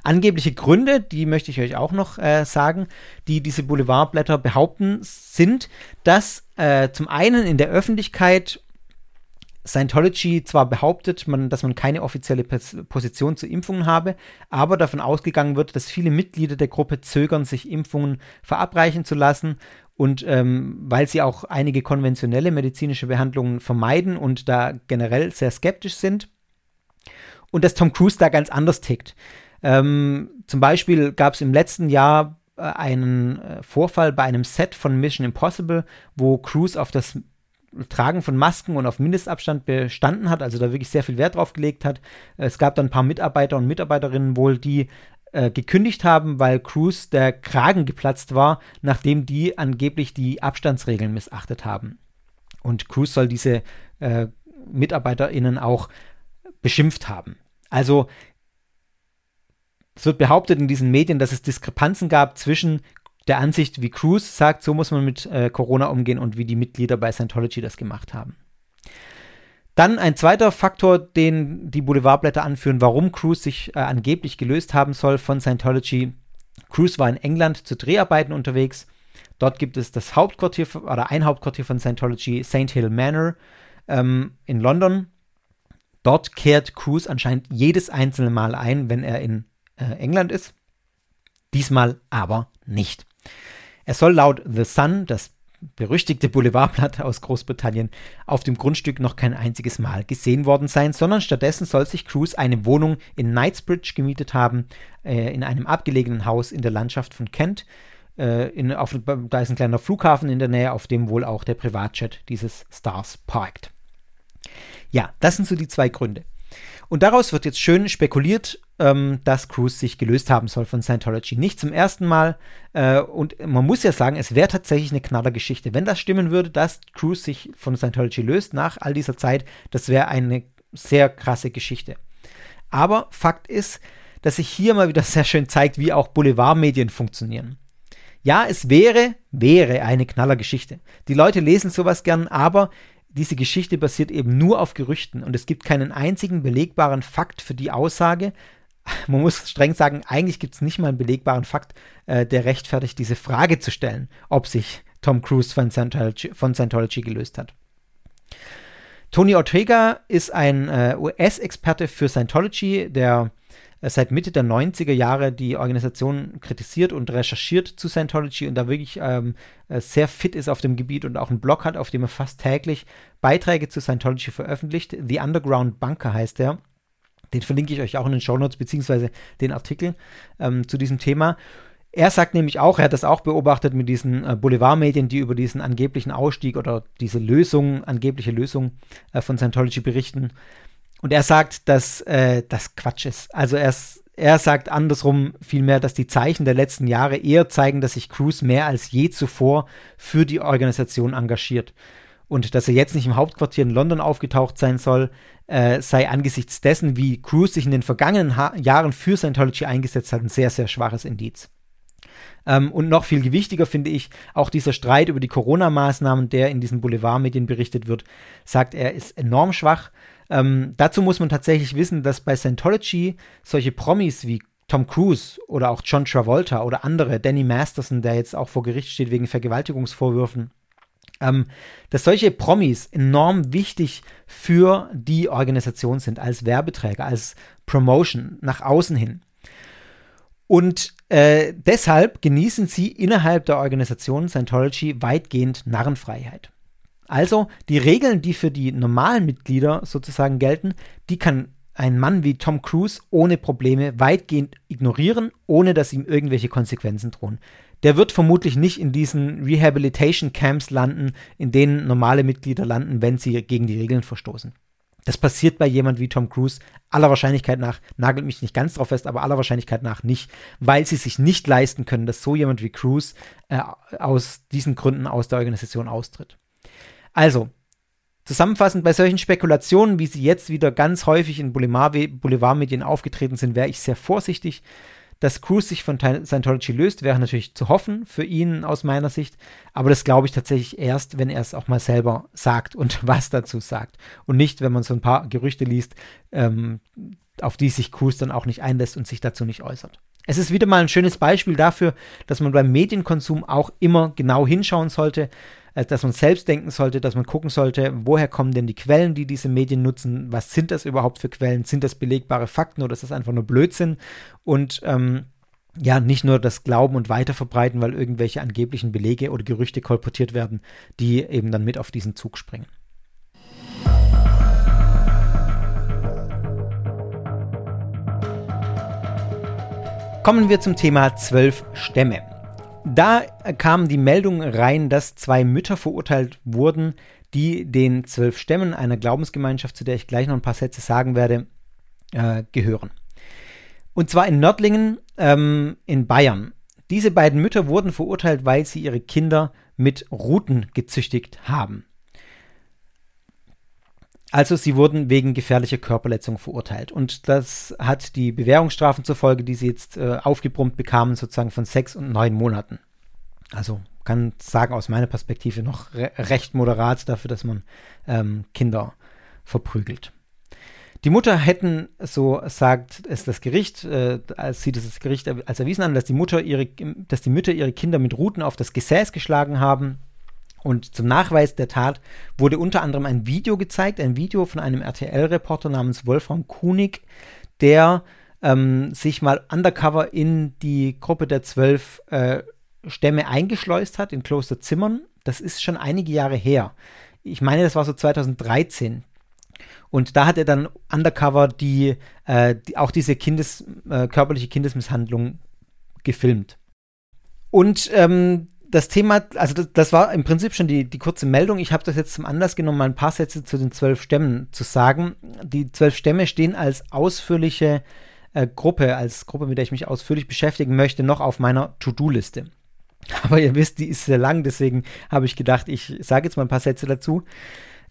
S1: Angebliche Gründe, die möchte ich euch auch noch äh, sagen, die diese Boulevardblätter behaupten, sind, dass äh, zum einen in der Öffentlichkeit Scientology zwar behauptet, man, dass man keine offizielle Position zu Impfungen habe, aber davon ausgegangen wird, dass viele Mitglieder der Gruppe zögern, sich Impfungen verabreichen zu lassen und ähm, weil sie auch einige konventionelle medizinische Behandlungen vermeiden und da generell sehr skeptisch sind. Und dass Tom Cruise da ganz anders tickt. Ähm, zum Beispiel gab es im letzten Jahr äh, einen äh, Vorfall bei einem Set von Mission Impossible, wo Cruise auf das Tragen von Masken und auf Mindestabstand bestanden hat, also da wirklich sehr viel Wert drauf gelegt hat. Es gab dann ein paar Mitarbeiter und Mitarbeiterinnen wohl, die äh, gekündigt haben, weil Cruise der Kragen geplatzt war, nachdem die angeblich die Abstandsregeln missachtet haben. Und Cruise soll diese äh, MitarbeiterInnen auch beschimpft haben. Also es wird behauptet in diesen Medien, dass es Diskrepanzen gab zwischen der Ansicht, wie Cruz sagt, so muss man mit äh, Corona umgehen und wie die Mitglieder bei Scientology das gemacht haben. Dann ein zweiter Faktor, den die Boulevardblätter anführen, warum Cruz sich äh, angeblich gelöst haben soll von Scientology. Cruz war in England zu Dreharbeiten unterwegs. Dort gibt es das Hauptquartier oder ein Hauptquartier von Scientology, St. Hill Manor ähm, in London. Dort kehrt Cruz anscheinend jedes einzelne Mal ein, wenn er in äh, England ist. Diesmal aber nicht. Er soll laut The Sun, das berüchtigte Boulevardblatt aus Großbritannien, auf dem Grundstück noch kein einziges Mal gesehen worden sein, sondern stattdessen soll sich Cruz eine Wohnung in Knightsbridge gemietet haben, äh, in einem abgelegenen Haus in der Landschaft von Kent. Äh, in, auf, da ist ein kleiner Flughafen in der Nähe, auf dem wohl auch der Privatjet dieses Stars parkt. Ja, das sind so die zwei Gründe. Und daraus wird jetzt schön spekuliert, ähm, dass Cruz sich gelöst haben soll von Scientology. Nicht zum ersten Mal. Äh, und man muss ja sagen, es wäre tatsächlich eine Knallergeschichte. Wenn das stimmen würde, dass Cruz sich von Scientology löst nach all dieser Zeit, das wäre eine sehr krasse Geschichte. Aber Fakt ist, dass sich hier mal wieder sehr schön zeigt, wie auch Boulevardmedien funktionieren. Ja, es wäre, wäre eine Knallergeschichte. Die Leute lesen sowas gern, aber diese Geschichte basiert eben nur auf Gerüchten und es gibt keinen einzigen belegbaren Fakt für die Aussage. Man muss streng sagen, eigentlich gibt es nicht mal einen belegbaren Fakt, äh, der rechtfertigt, diese Frage zu stellen, ob sich Tom Cruise von Scientology, von Scientology gelöst hat. Tony Ortega ist ein äh, US-Experte für Scientology, der äh, seit Mitte der 90er Jahre die Organisation kritisiert und recherchiert zu Scientology und da wirklich ähm, äh, sehr fit ist auf dem Gebiet und auch einen Blog hat, auf dem er fast täglich Beiträge zu Scientology veröffentlicht. The Underground Bunker heißt er. Den verlinke ich euch auch in den Show Notes, beziehungsweise den Artikel ähm, zu diesem Thema. Er sagt nämlich auch, er hat das auch beobachtet mit diesen äh, Boulevardmedien, die über diesen angeblichen Ausstieg oder diese Lösung, angebliche Lösung äh, von Scientology berichten. Und er sagt, dass äh, das Quatsch ist. Also er, er sagt andersrum vielmehr, dass die Zeichen der letzten Jahre eher zeigen, dass sich Cruz mehr als je zuvor für die Organisation engagiert. Und dass er jetzt nicht im Hauptquartier in London aufgetaucht sein soll, äh, sei angesichts dessen, wie Cruz sich in den vergangenen ha Jahren für Scientology eingesetzt hat, ein sehr, sehr schwaches Indiz. Ähm, und noch viel gewichtiger finde ich, auch dieser Streit über die Corona-Maßnahmen, der in diesen Boulevardmedien berichtet wird, sagt er, ist enorm schwach. Ähm, dazu muss man tatsächlich wissen, dass bei Scientology solche Promis wie Tom Cruise oder auch John Travolta oder andere, Danny Masterson, der jetzt auch vor Gericht steht wegen Vergewaltigungsvorwürfen, ähm, dass solche Promis enorm wichtig für die Organisation sind, als Werbeträger, als Promotion nach außen hin. Und äh, deshalb genießen sie innerhalb der Organisation Scientology weitgehend Narrenfreiheit. Also die Regeln, die für die normalen Mitglieder sozusagen gelten, die kann ein Mann wie Tom Cruise ohne Probleme weitgehend ignorieren, ohne dass ihm irgendwelche Konsequenzen drohen. Der wird vermutlich nicht in diesen Rehabilitation Camps landen, in denen normale Mitglieder landen, wenn sie gegen die Regeln verstoßen. Das passiert bei jemand wie Tom Cruise aller Wahrscheinlichkeit nach, nagelt mich nicht ganz drauf fest, aber aller Wahrscheinlichkeit nach nicht, weil sie sich nicht leisten können, dass so jemand wie Cruise äh, aus diesen Gründen aus der Organisation austritt. Also, Zusammenfassend, bei solchen Spekulationen, wie sie jetzt wieder ganz häufig in Boulevardmedien aufgetreten sind, wäre ich sehr vorsichtig. Dass Cruz sich von Scientology löst, wäre natürlich zu hoffen für ihn aus meiner Sicht. Aber das glaube ich tatsächlich erst, wenn er es auch mal selber sagt und was dazu sagt. Und nicht, wenn man so ein paar Gerüchte liest, ähm, auf die sich Cruz dann auch nicht einlässt und sich dazu nicht äußert. Es ist wieder mal ein schönes Beispiel dafür, dass man beim Medienkonsum auch immer genau hinschauen sollte, dass man selbst denken sollte, dass man gucken sollte, woher kommen denn die Quellen, die diese Medien nutzen, was sind das überhaupt für Quellen, sind das belegbare Fakten oder ist das einfach nur Blödsinn und ähm, ja, nicht nur das Glauben und Weiterverbreiten, weil irgendwelche angeblichen Belege oder Gerüchte kolportiert werden, die eben dann mit auf diesen Zug springen. Kommen wir zum Thema zwölf Stämme. Da kam die Meldung rein, dass zwei Mütter verurteilt wurden, die den zwölf Stämmen einer Glaubensgemeinschaft, zu der ich gleich noch ein paar Sätze sagen werde, äh, gehören. Und zwar in Nördlingen ähm, in Bayern. Diese beiden Mütter wurden verurteilt, weil sie ihre Kinder mit Ruten gezüchtigt haben. Also sie wurden wegen gefährlicher Körperletzung verurteilt. Und das hat die Bewährungsstrafen zur Folge, die sie jetzt äh, aufgebrummt bekamen, sozusagen von sechs und neun Monaten. Also kann sagen aus meiner Perspektive noch re recht moderat dafür, dass man ähm, Kinder verprügelt. Die Mutter hätten, so sagt es das Gericht, äh, als sieht es das Gericht als erwiesen an, dass die Mutter ihre, dass die Mütter ihre Kinder mit Ruten auf das Gesäß geschlagen haben und zum Nachweis der Tat wurde unter anderem ein Video gezeigt, ein Video von einem RTL-Reporter namens Wolfram Kunig, der ähm, sich mal undercover in die Gruppe der zwölf äh, Stämme eingeschleust hat, in Klosterzimmern. Das ist schon einige Jahre her. Ich meine, das war so 2013. Und da hat er dann undercover die, äh, die auch diese Kindes, äh, körperliche Kindesmisshandlung gefilmt. Und ähm, das Thema, also das, das, war im Prinzip schon die, die kurze Meldung. Ich habe das jetzt zum Anlass genommen, mal ein paar Sätze zu den zwölf Stämmen zu sagen. Die zwölf Stämme stehen als ausführliche äh, Gruppe, als Gruppe, mit der ich mich ausführlich beschäftigen möchte, noch auf meiner To-Do-Liste. Aber ihr wisst, die ist sehr lang, deswegen habe ich gedacht, ich sage jetzt mal ein paar Sätze dazu.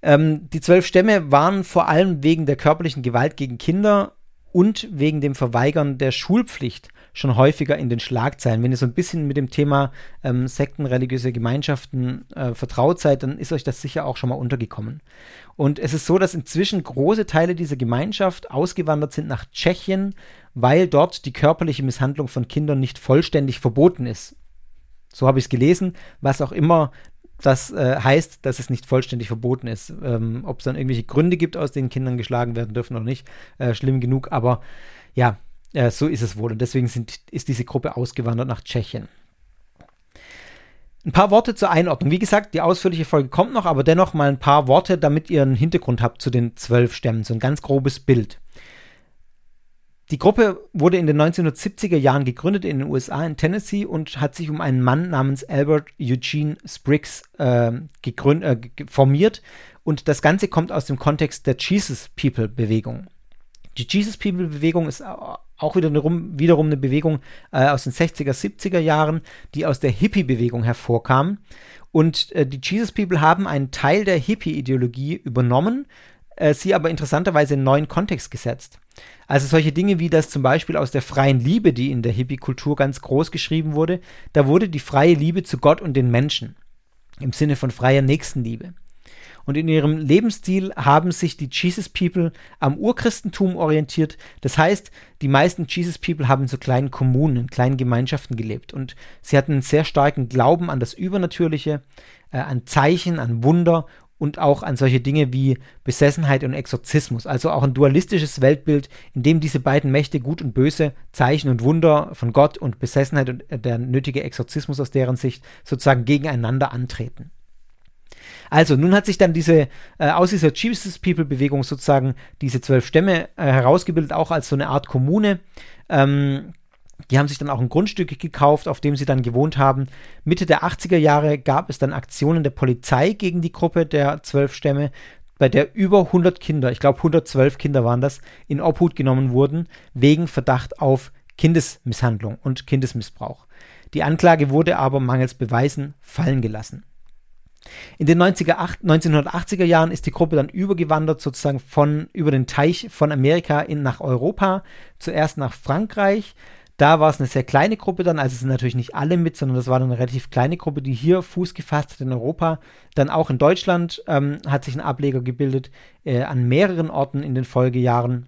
S1: Ähm, die zwölf Stämme waren vor allem wegen der körperlichen Gewalt gegen Kinder und wegen dem Verweigern der Schulpflicht schon häufiger in den Schlagzeilen. Wenn ihr so ein bisschen mit dem Thema ähm, Sekten, religiöse Gemeinschaften äh, vertraut seid, dann ist euch das sicher auch schon mal untergekommen. Und es ist so, dass inzwischen große Teile dieser Gemeinschaft ausgewandert sind nach Tschechien, weil dort die körperliche Misshandlung von Kindern nicht vollständig verboten ist. So habe ich es gelesen, was auch immer das äh, heißt, dass es nicht vollständig verboten ist. Ähm, Ob es dann irgendwelche Gründe gibt, aus denen Kindern geschlagen werden dürfen oder nicht, äh, schlimm genug. Aber ja, äh, so ist es wohl. Und deswegen sind, ist diese Gruppe ausgewandert nach Tschechien. Ein paar Worte zur Einordnung. Wie gesagt, die ausführliche Folge kommt noch, aber dennoch mal ein paar Worte, damit ihr einen Hintergrund habt zu den zwölf Stämmen. So ein ganz grobes Bild. Die Gruppe wurde in den 1970er Jahren gegründet in den USA in Tennessee und hat sich um einen Mann namens Albert Eugene Spriggs äh, gegründ, äh, formiert. Und das Ganze kommt aus dem Kontext der Jesus People Bewegung. Die Jesus People Bewegung ist auch wiederum, wiederum eine Bewegung äh, aus den 60er, 70er Jahren, die aus der Hippie-Bewegung hervorkam. Und äh, die Jesus People haben einen Teil der Hippie-Ideologie übernommen, äh, sie aber interessanterweise in neuen Kontext gesetzt. Also solche Dinge wie das zum Beispiel aus der freien Liebe, die in der Hippie-Kultur ganz groß geschrieben wurde, da wurde die freie Liebe zu Gott und den Menschen im Sinne von freier Nächstenliebe. Und in ihrem Lebensstil haben sich die Jesus People am Urchristentum orientiert. Das heißt, die meisten Jesus People haben in so kleinen Kommunen, in kleinen Gemeinschaften gelebt. Und sie hatten einen sehr starken Glauben an das Übernatürliche, äh, an Zeichen, an Wunder und auch an solche Dinge wie Besessenheit und Exorzismus, also auch ein dualistisches Weltbild, in dem diese beiden Mächte Gut und Böse, Zeichen und Wunder von Gott und Besessenheit und der nötige Exorzismus aus deren Sicht sozusagen gegeneinander antreten. Also, nun hat sich dann diese, äh, aus dieser Jesus People Bewegung sozusagen diese zwölf Stämme äh, herausgebildet, auch als so eine Art Kommune. Ähm, die haben sich dann auch ein Grundstück gekauft, auf dem sie dann gewohnt haben. Mitte der 80er Jahre gab es dann Aktionen der Polizei gegen die Gruppe der zwölf Stämme, bei der über 100 Kinder, ich glaube 112 Kinder waren das, in Obhut genommen wurden, wegen Verdacht auf Kindesmisshandlung und Kindesmissbrauch. Die Anklage wurde aber mangels Beweisen fallen gelassen. In den 90er, 1980er Jahren ist die Gruppe dann übergewandert, sozusagen von über den Teich von Amerika in, nach Europa, zuerst nach Frankreich. Da war es eine sehr kleine Gruppe dann, also sind natürlich nicht alle mit, sondern das war dann eine relativ kleine Gruppe, die hier Fuß gefasst hat in Europa. Dann auch in Deutschland ähm, hat sich ein Ableger gebildet, äh, an mehreren Orten in den Folgejahren.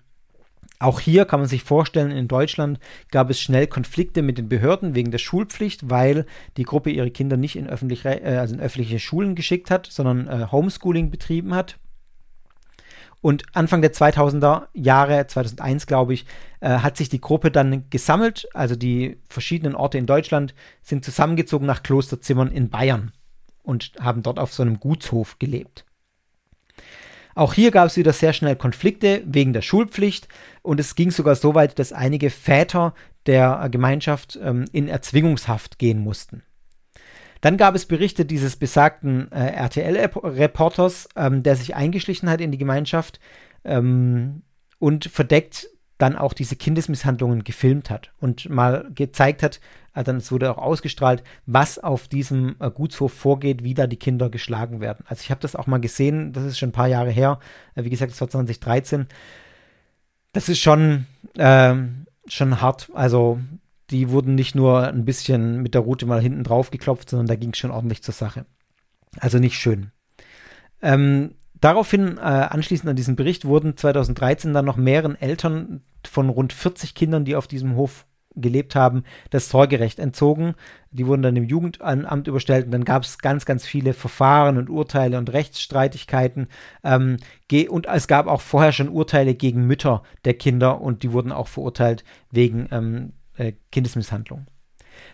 S1: Auch hier kann man sich vorstellen, in Deutschland gab es schnell Konflikte mit den Behörden wegen der Schulpflicht, weil die Gruppe ihre Kinder nicht in, öffentlich, äh, also in öffentliche Schulen geschickt hat, sondern äh, Homeschooling betrieben hat. Und Anfang der 2000er Jahre, 2001 glaube ich, äh, hat sich die Gruppe dann gesammelt. Also die verschiedenen Orte in Deutschland sind zusammengezogen nach Klosterzimmern in Bayern und haben dort auf so einem Gutshof gelebt. Auch hier gab es wieder sehr schnell Konflikte wegen der Schulpflicht und es ging sogar so weit, dass einige Väter der Gemeinschaft ähm, in Erzwingungshaft gehen mussten. Dann gab es Berichte dieses besagten äh, RTL-Reporters, ähm, der sich eingeschlichen hat in die Gemeinschaft ähm, und verdeckt dann auch diese Kindesmisshandlungen gefilmt hat und mal gezeigt hat, äh, dann wurde auch ausgestrahlt, was auf diesem äh, Gutshof vorgeht, wie da die Kinder geschlagen werden. Also ich habe das auch mal gesehen, das ist schon ein paar Jahre her, äh, wie gesagt, das war 2013. Das ist schon, ähm, schon hart. Also die wurden nicht nur ein bisschen mit der Route mal hinten drauf geklopft, sondern da ging es schon ordentlich zur Sache. Also nicht schön. Ähm, daraufhin, äh, anschließend an diesen Bericht, wurden 2013 dann noch mehreren Eltern von rund 40 Kindern, die auf diesem Hof gelebt haben, das Sorgerecht entzogen. Die wurden dann dem Jugendamt überstellt und dann gab es ganz, ganz viele Verfahren und Urteile und Rechtsstreitigkeiten. Ähm, und es gab auch vorher schon Urteile gegen Mütter der Kinder und die wurden auch verurteilt wegen ähm, äh, Kindesmisshandlung.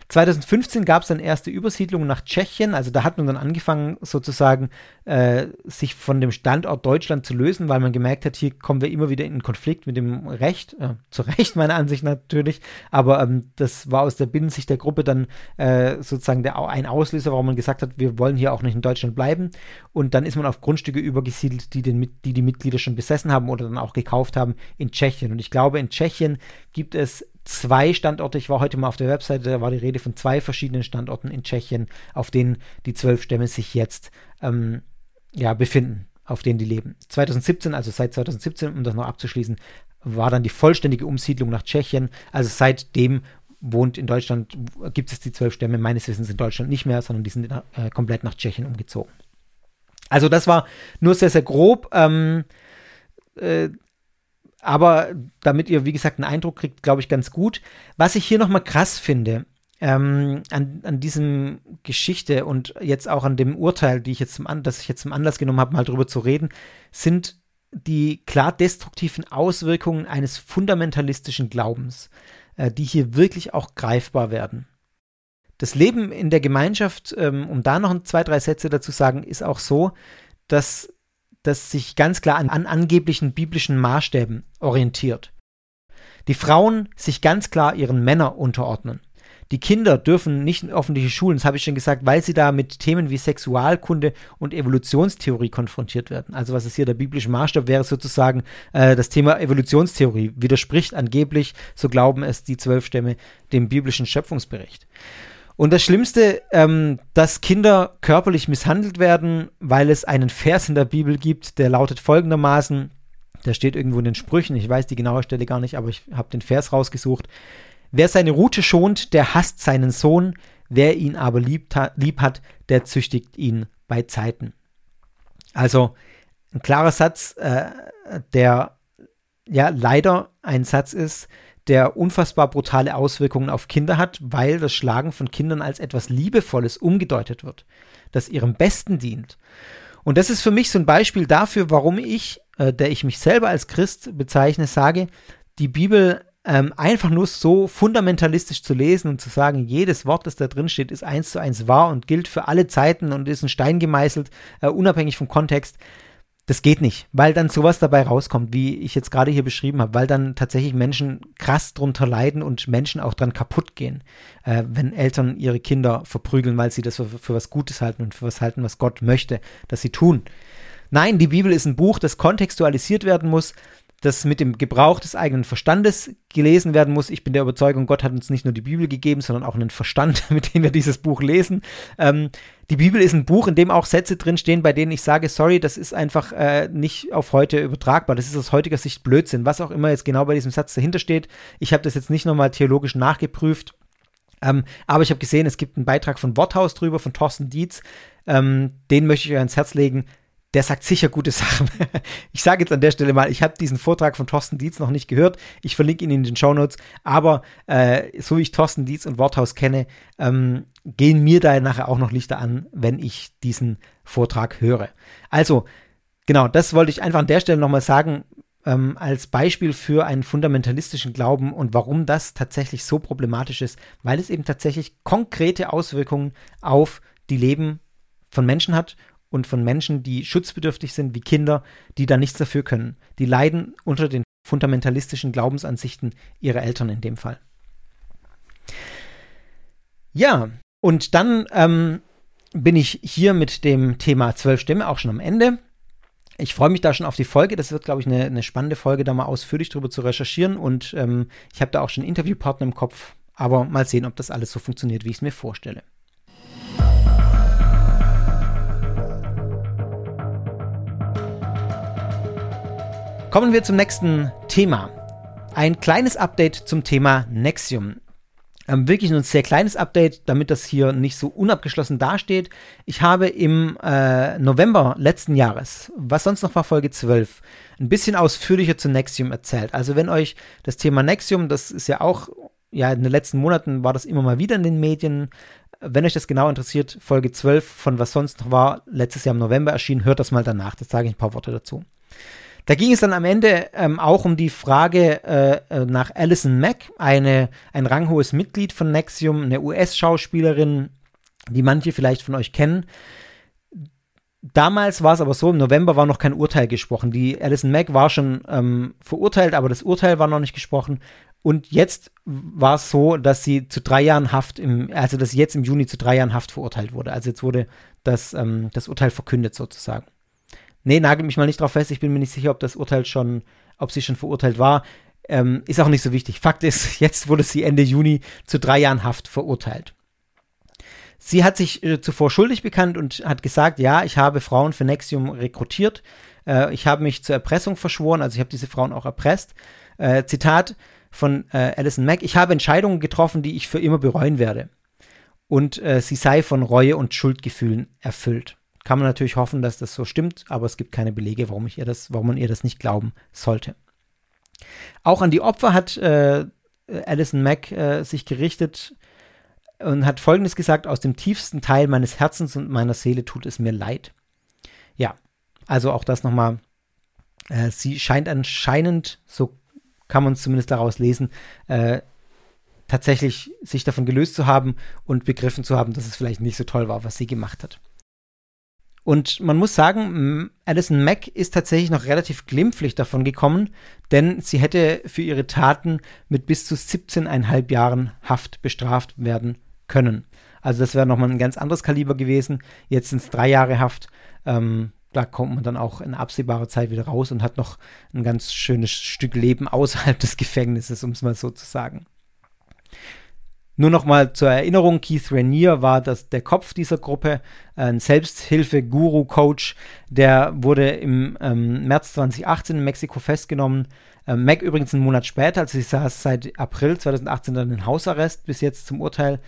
S1: 2015 gab es dann erste Übersiedlungen nach Tschechien. Also da hat man dann angefangen, sozusagen äh, sich von dem Standort Deutschland zu lösen, weil man gemerkt hat, hier kommen wir immer wieder in Konflikt mit dem Recht. Äh, zu Recht, meiner Ansicht natürlich. Aber ähm, das war aus der Binnensicht der Gruppe dann äh, sozusagen der, ein Auslöser, warum man gesagt hat, wir wollen hier auch nicht in Deutschland bleiben. Und dann ist man auf Grundstücke übergesiedelt, die, den, die die Mitglieder schon besessen haben oder dann auch gekauft haben in Tschechien. Und ich glaube, in Tschechien gibt es zwei Standorte. Ich war heute mal auf der Webseite, da war die Rede von zwei verschiedenen Standorten in Tschechien, auf denen die zwölf Stämme sich jetzt ähm, ja, befinden, auf denen die leben. 2017, also seit 2017, um das noch abzuschließen, war dann die vollständige Umsiedlung nach Tschechien. Also seitdem wohnt in Deutschland, gibt es die zwölf Stämme, meines Wissens in Deutschland nicht mehr, sondern die sind äh, komplett nach Tschechien umgezogen. Also das war nur sehr, sehr grob. Ähm, äh, aber damit ihr, wie gesagt, einen Eindruck kriegt, glaube ich, ganz gut. Was ich hier nochmal krass finde, ähm, an, an diesem Geschichte und jetzt auch an dem Urteil, die ich jetzt zum das ich jetzt zum Anlass genommen habe, mal drüber zu reden, sind die klar destruktiven Auswirkungen eines fundamentalistischen Glaubens, äh, die hier wirklich auch greifbar werden. Das Leben in der Gemeinschaft, ähm, um da noch zwei, drei Sätze dazu sagen, ist auch so, dass das sich ganz klar an, an angeblichen biblischen Maßstäben orientiert. Die Frauen sich ganz klar ihren Männern unterordnen. Die Kinder dürfen nicht in öffentliche Schulen, das habe ich schon gesagt, weil sie da mit Themen wie Sexualkunde und Evolutionstheorie konfrontiert werden. Also was ist hier der biblische Maßstab wäre sozusagen äh, das Thema Evolutionstheorie widerspricht angeblich, so glauben es die zwölf Stämme, dem biblischen Schöpfungsbericht. Und das Schlimmste, ähm, dass Kinder körperlich misshandelt werden, weil es einen Vers in der Bibel gibt, der lautet folgendermaßen, der steht irgendwo in den Sprüchen, ich weiß die genaue Stelle gar nicht, aber ich habe den Vers rausgesucht. Wer seine Rute schont, der hasst seinen Sohn, wer ihn aber lieb, lieb hat, der züchtigt ihn bei Zeiten. Also ein klarer Satz, äh, der ja leider ein Satz ist, der unfassbar brutale Auswirkungen auf Kinder hat, weil das Schlagen von Kindern als etwas Liebevolles umgedeutet wird, das ihrem Besten dient. Und das ist für mich so ein Beispiel dafür, warum ich, äh, der ich mich selber als Christ bezeichne, sage, die Bibel ähm, einfach nur so fundamentalistisch zu lesen und zu sagen, jedes Wort, das da drin steht, ist eins zu eins wahr und gilt für alle Zeiten und ist ein Stein gemeißelt, äh, unabhängig vom Kontext das geht nicht, weil dann sowas dabei rauskommt, wie ich jetzt gerade hier beschrieben habe, weil dann tatsächlich Menschen krass drunter leiden und Menschen auch dran kaputt gehen, äh, wenn Eltern ihre Kinder verprügeln, weil sie das für, für was Gutes halten und für was halten, was Gott möchte, dass sie tun. Nein, die Bibel ist ein Buch, das kontextualisiert werden muss, das mit dem Gebrauch des eigenen Verstandes gelesen werden muss. Ich bin der Überzeugung, Gott hat uns nicht nur die Bibel gegeben, sondern auch einen Verstand, mit dem wir dieses Buch lesen. Ähm, die Bibel ist ein Buch, in dem auch Sätze drinstehen, bei denen ich sage, sorry, das ist einfach äh, nicht auf heute übertragbar. Das ist aus heutiger Sicht Blödsinn. Was auch immer jetzt genau bei diesem Satz dahinter steht. Ich habe das jetzt nicht nochmal theologisch nachgeprüft. Ähm, aber ich habe gesehen, es gibt einen Beitrag von Worthaus drüber, von Thorsten Dietz. Ähm, den möchte ich euch ans Herz legen der sagt sicher gute Sachen. ich sage jetzt an der Stelle mal, ich habe diesen Vortrag von Thorsten Dietz noch nicht gehört. Ich verlinke ihn in den Show Notes. Aber äh, so wie ich Thorsten Dietz und Worthaus kenne, ähm, gehen mir da nachher auch noch Lichter an, wenn ich diesen Vortrag höre. Also, genau, das wollte ich einfach an der Stelle nochmal sagen, ähm, als Beispiel für einen fundamentalistischen Glauben und warum das tatsächlich so problematisch ist, weil es eben tatsächlich konkrete Auswirkungen auf die Leben von Menschen hat und von Menschen, die schutzbedürftig sind, wie Kinder, die da nichts dafür können. Die leiden unter den fundamentalistischen Glaubensansichten ihrer Eltern in dem Fall. Ja, und dann ähm, bin ich hier mit dem Thema zwölf Stämme auch schon am Ende. Ich freue mich da schon auf die Folge. Das wird, glaube ich, eine, eine, spannende Folge, da mal ausführlich drüber zu recherchieren. Und ähm, ich habe da auch schon Interviewpartner im Kopf. Aber mal sehen, ob das alles so funktioniert, wie ich es mir vorstelle. Kommen wir zum nächsten Thema. Ein kleines Update zum Thema Nexium. Ähm, wirklich nur ein sehr kleines Update, damit das hier nicht so unabgeschlossen dasteht. Ich habe im äh, November letzten Jahres, was sonst noch war, Folge 12, ein bisschen ausführlicher zu Nexium erzählt. Also wenn euch das Thema Nexium, das ist ja auch, ja, in den letzten Monaten war das immer mal wieder in den Medien. Wenn euch das genau interessiert, Folge 12 von was sonst noch war, letztes Jahr im November erschienen, hört das mal danach. Das sage ich ein paar Worte dazu. Da ging es dann am Ende ähm, auch um die Frage äh, äh nach Alison Mack, eine, ein ranghohes Mitglied von Nexium, eine US-Schauspielerin, die manche vielleicht von euch kennen. Damals war es aber so, im November war noch kein Urteil gesprochen. Die Alison Mack war schon ähm, verurteilt, aber das Urteil war noch nicht gesprochen. Und jetzt war es so, dass sie zu drei Jahren Haft, im, also dass sie jetzt im Juni zu drei Jahren Haft verurteilt wurde. Also jetzt wurde das, ähm, das Urteil verkündet sozusagen. Nee, nagel mich mal nicht drauf fest. Ich bin mir nicht sicher, ob das Urteil schon, ob sie schon verurteilt war. Ähm, ist auch nicht so wichtig. Fakt ist, jetzt wurde sie Ende Juni zu drei Jahren Haft verurteilt. Sie hat sich äh, zuvor schuldig bekannt und hat gesagt, ja, ich habe Frauen für Nexium rekrutiert. Äh, ich habe mich zur Erpressung verschworen, also ich habe diese Frauen auch erpresst. Äh, Zitat von äh, Alison Mack, ich habe Entscheidungen getroffen, die ich für immer bereuen werde. Und äh, sie sei von Reue und Schuldgefühlen erfüllt. Kann man natürlich hoffen, dass das so stimmt, aber es gibt keine Belege, warum, ich ihr das, warum man ihr das nicht glauben sollte. Auch an die Opfer hat äh, Alison Mack äh, sich gerichtet und hat Folgendes gesagt, aus dem tiefsten Teil meines Herzens und meiner Seele tut es mir leid. Ja, also auch das nochmal. Äh, sie scheint anscheinend, so kann man es zumindest daraus lesen, äh, tatsächlich sich davon gelöst zu haben und begriffen zu haben, dass es vielleicht nicht so toll war, was sie gemacht hat. Und man muss sagen, Alison Mack ist tatsächlich noch relativ glimpflich davon gekommen, denn sie hätte für ihre Taten mit bis zu 17,5 Jahren Haft bestraft werden können. Also das wäre nochmal ein ganz anderes Kaliber gewesen. Jetzt sind es drei Jahre Haft. Ähm, da kommt man dann auch in absehbarer Zeit wieder raus und hat noch ein ganz schönes Stück Leben außerhalb des Gefängnisses, um es mal so zu sagen. Nur noch mal zur Erinnerung, Keith Rainier war das, der Kopf dieser Gruppe, ein Selbsthilfe-Guru-Coach, der wurde im ähm, März 2018 in Mexiko festgenommen. Ähm, Mac übrigens einen Monat später, also sie saß seit April 2018 dann in Hausarrest bis jetzt zum Urteil.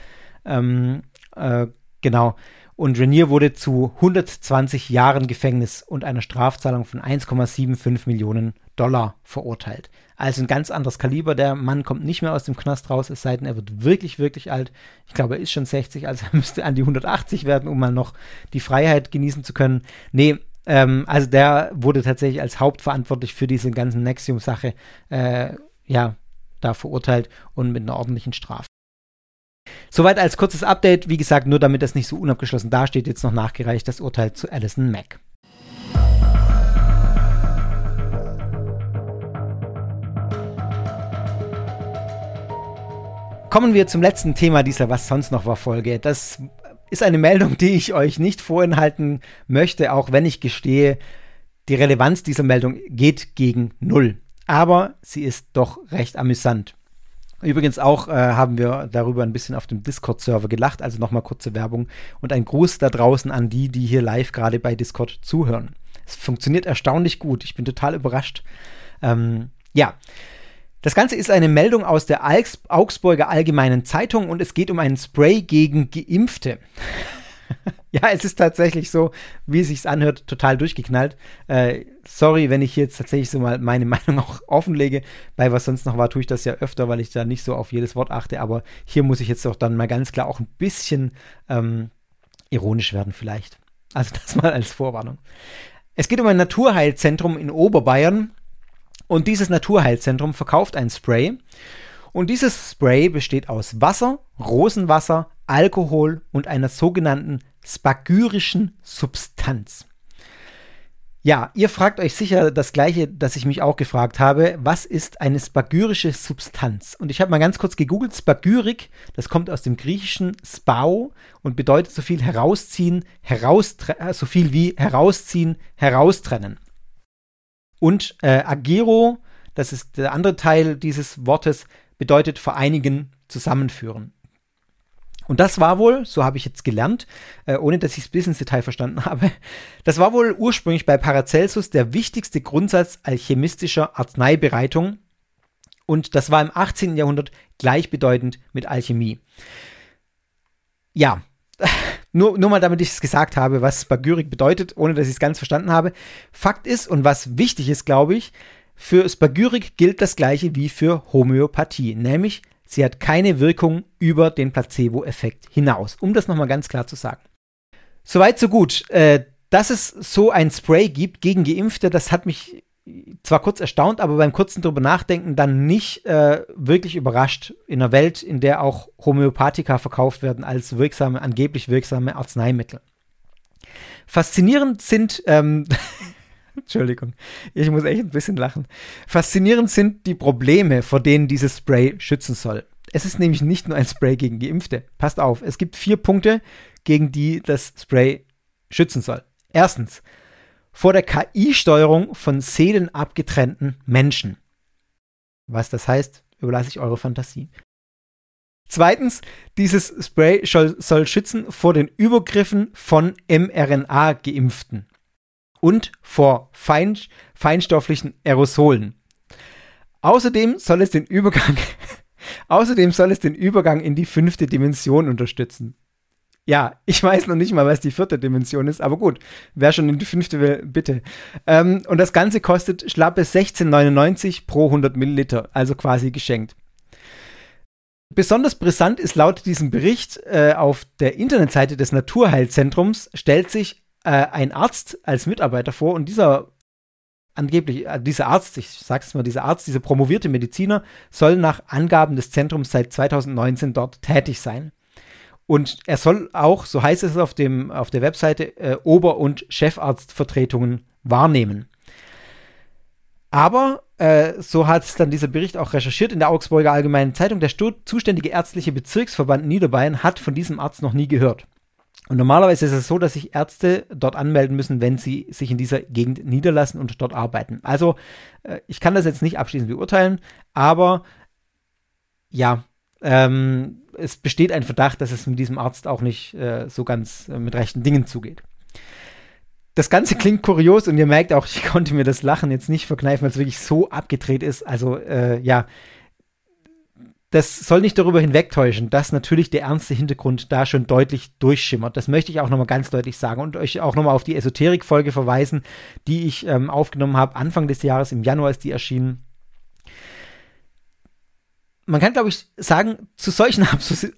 S1: Ähm, äh, genau. Und Rainier wurde zu 120 Jahren Gefängnis und einer Strafzahlung von 1,75 Millionen Dollar verurteilt. Also ein ganz anderes Kaliber. Der Mann kommt nicht mehr aus dem Knast raus, es sei denn, er wird wirklich, wirklich alt. Ich glaube, er ist schon 60, also er müsste an die 180 werden, um mal noch die Freiheit genießen zu können. Nee, ähm, also der wurde tatsächlich als hauptverantwortlich für diese ganzen Nexium-Sache, äh, ja, da verurteilt und mit einer ordentlichen Strafe. Soweit als kurzes Update. Wie gesagt, nur damit das nicht so unabgeschlossen dasteht, jetzt noch nachgereicht das Urteil zu Alison Mack. Kommen wir zum letzten Thema dieser Was sonst noch war Folge. Das ist eine Meldung, die ich euch nicht vorenthalten möchte, auch wenn ich gestehe, die Relevanz dieser Meldung geht gegen Null. aber sie ist doch recht amüsant. Übrigens auch äh, haben wir darüber ein bisschen auf dem Discord-Server gelacht, also nochmal kurze Werbung und ein Gruß da draußen an die, die hier live gerade bei Discord zuhören. Es funktioniert erstaunlich gut. Ich bin total überrascht. Ähm, ja. Das Ganze ist eine Meldung aus der Augsburger Allgemeinen Zeitung und es geht um einen Spray gegen Geimpfte. ja, es ist tatsächlich so, wie es sich anhört, total durchgeknallt. Äh, sorry, wenn ich jetzt tatsächlich so mal meine Meinung auch offenlege. Bei was sonst noch war, tue ich das ja öfter, weil ich da nicht so auf jedes Wort achte. Aber hier muss ich jetzt doch dann mal ganz klar auch ein bisschen ähm, ironisch werden, vielleicht. Also das mal als Vorwarnung. Es geht um ein Naturheilzentrum in Oberbayern. Und dieses Naturheilzentrum verkauft ein Spray. Und dieses Spray besteht aus Wasser, Rosenwasser, Alkohol und einer sogenannten spagyrischen Substanz. Ja, ihr fragt euch sicher das gleiche, das ich mich auch gefragt habe. Was ist eine spagyrische Substanz? Und ich habe mal ganz kurz gegoogelt. Spagyrik, das kommt aus dem griechischen spau und bedeutet so viel herausziehen, heraustre so viel wie herausziehen, heraustrennen. Und äh, agero, das ist der andere Teil dieses Wortes, bedeutet vereinigen, zusammenführen. Und das war wohl, so habe ich jetzt gelernt, äh, ohne dass ich es bis ins Detail verstanden habe, das war wohl ursprünglich bei Paracelsus der wichtigste Grundsatz alchemistischer Arzneibereitung. Und das war im 18. Jahrhundert gleichbedeutend mit Alchemie. Ja, nur, nur mal damit ich es gesagt habe, was Spagyrik bedeutet, ohne dass ich es ganz verstanden habe. Fakt ist und was wichtig ist, glaube ich, für Spagyrik gilt das gleiche wie für Homöopathie, nämlich Sie hat keine Wirkung über den Placebo-Effekt hinaus, um das nochmal ganz klar zu sagen. Soweit, so gut. Äh, dass es so ein Spray gibt gegen Geimpfte, das hat mich zwar kurz erstaunt, aber beim kurzen drüber nachdenken dann nicht äh, wirklich überrascht in einer Welt, in der auch Homöopathika verkauft werden als wirksame, angeblich wirksame Arzneimittel. Faszinierend sind, ähm, Entschuldigung, ich muss echt ein bisschen lachen. Faszinierend sind die Probleme, vor denen dieses Spray schützen soll. Es ist nämlich nicht nur ein Spray gegen Geimpfte. Passt auf, es gibt vier Punkte, gegen die das Spray schützen soll. Erstens, vor der KI-Steuerung von seelenabgetrennten Menschen. Was das heißt, überlasse ich eure Fantasie. Zweitens, dieses Spray soll, soll schützen vor den Übergriffen von mRNA-Geimpften und vor fein, feinstofflichen Aerosolen. Außerdem soll es den Übergang Außerdem soll es den Übergang in die fünfte Dimension unterstützen. Ja, ich weiß noch nicht mal, was die vierte Dimension ist, aber gut, wer schon in die fünfte will, bitte. Ähm, und das Ganze kostet schlappe 16,99 pro 100 Milliliter, also quasi geschenkt. Besonders brisant ist laut diesem Bericht äh, auf der Internetseite des Naturheilzentrums stellt sich äh, ein Arzt als Mitarbeiter vor und dieser angeblich, äh, dieser Arzt, ich sag's mal, dieser Arzt, dieser promovierte Mediziner soll nach Angaben des Zentrums seit 2019 dort tätig sein. Und er soll auch, so heißt es auf, dem, auf der Webseite, äh, Ober- und Chefarztvertretungen wahrnehmen. Aber, äh, so hat es dann dieser Bericht auch recherchiert in der Augsburger Allgemeinen Zeitung, der zuständige ärztliche Bezirksverband Niederbayern hat von diesem Arzt noch nie gehört. Und normalerweise ist es so, dass sich Ärzte dort anmelden müssen, wenn sie sich in dieser Gegend niederlassen und dort arbeiten. Also, äh, ich kann das jetzt nicht abschließend beurteilen, aber ja, ähm, es besteht ein Verdacht, dass es mit diesem Arzt auch nicht äh, so ganz äh, mit rechten Dingen zugeht. Das Ganze klingt kurios und ihr merkt auch, ich konnte mir das Lachen jetzt nicht verkneifen, weil es wirklich so abgedreht ist. Also, äh, ja, das soll nicht darüber hinwegtäuschen, dass natürlich der ernste Hintergrund da schon deutlich durchschimmert. Das möchte ich auch nochmal ganz deutlich sagen und euch auch nochmal auf die Esoterik-Folge verweisen, die ich ähm, aufgenommen habe. Anfang des Jahres, im Januar ist die erschienen. Man kann, glaube ich, sagen, zu solchen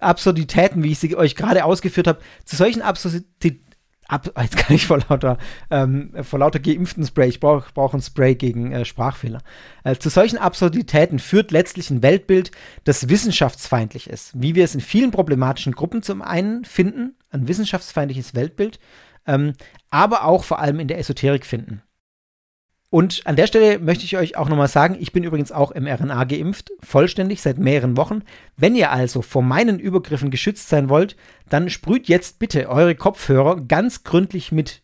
S1: Absurditäten, wie ich sie euch gerade ausgeführt habe, zu solchen Absurditäten ab, jetzt kann ich vor lauter, ähm, vor lauter geimpften Spray, ich brauche brauch ein Spray gegen äh, Sprachfehler. Äh, zu solchen Absurditäten führt letztlich ein Weltbild, das wissenschaftsfeindlich ist. Wie wir es in vielen problematischen Gruppen zum einen finden, ein wissenschaftsfeindliches Weltbild, ähm, aber auch vor allem in der Esoterik finden. Und an der Stelle möchte ich euch auch nochmal sagen, ich bin übrigens auch mRNA geimpft, vollständig seit mehreren Wochen. Wenn ihr also vor meinen Übergriffen geschützt sein wollt, dann sprüht jetzt bitte eure Kopfhörer ganz gründlich mit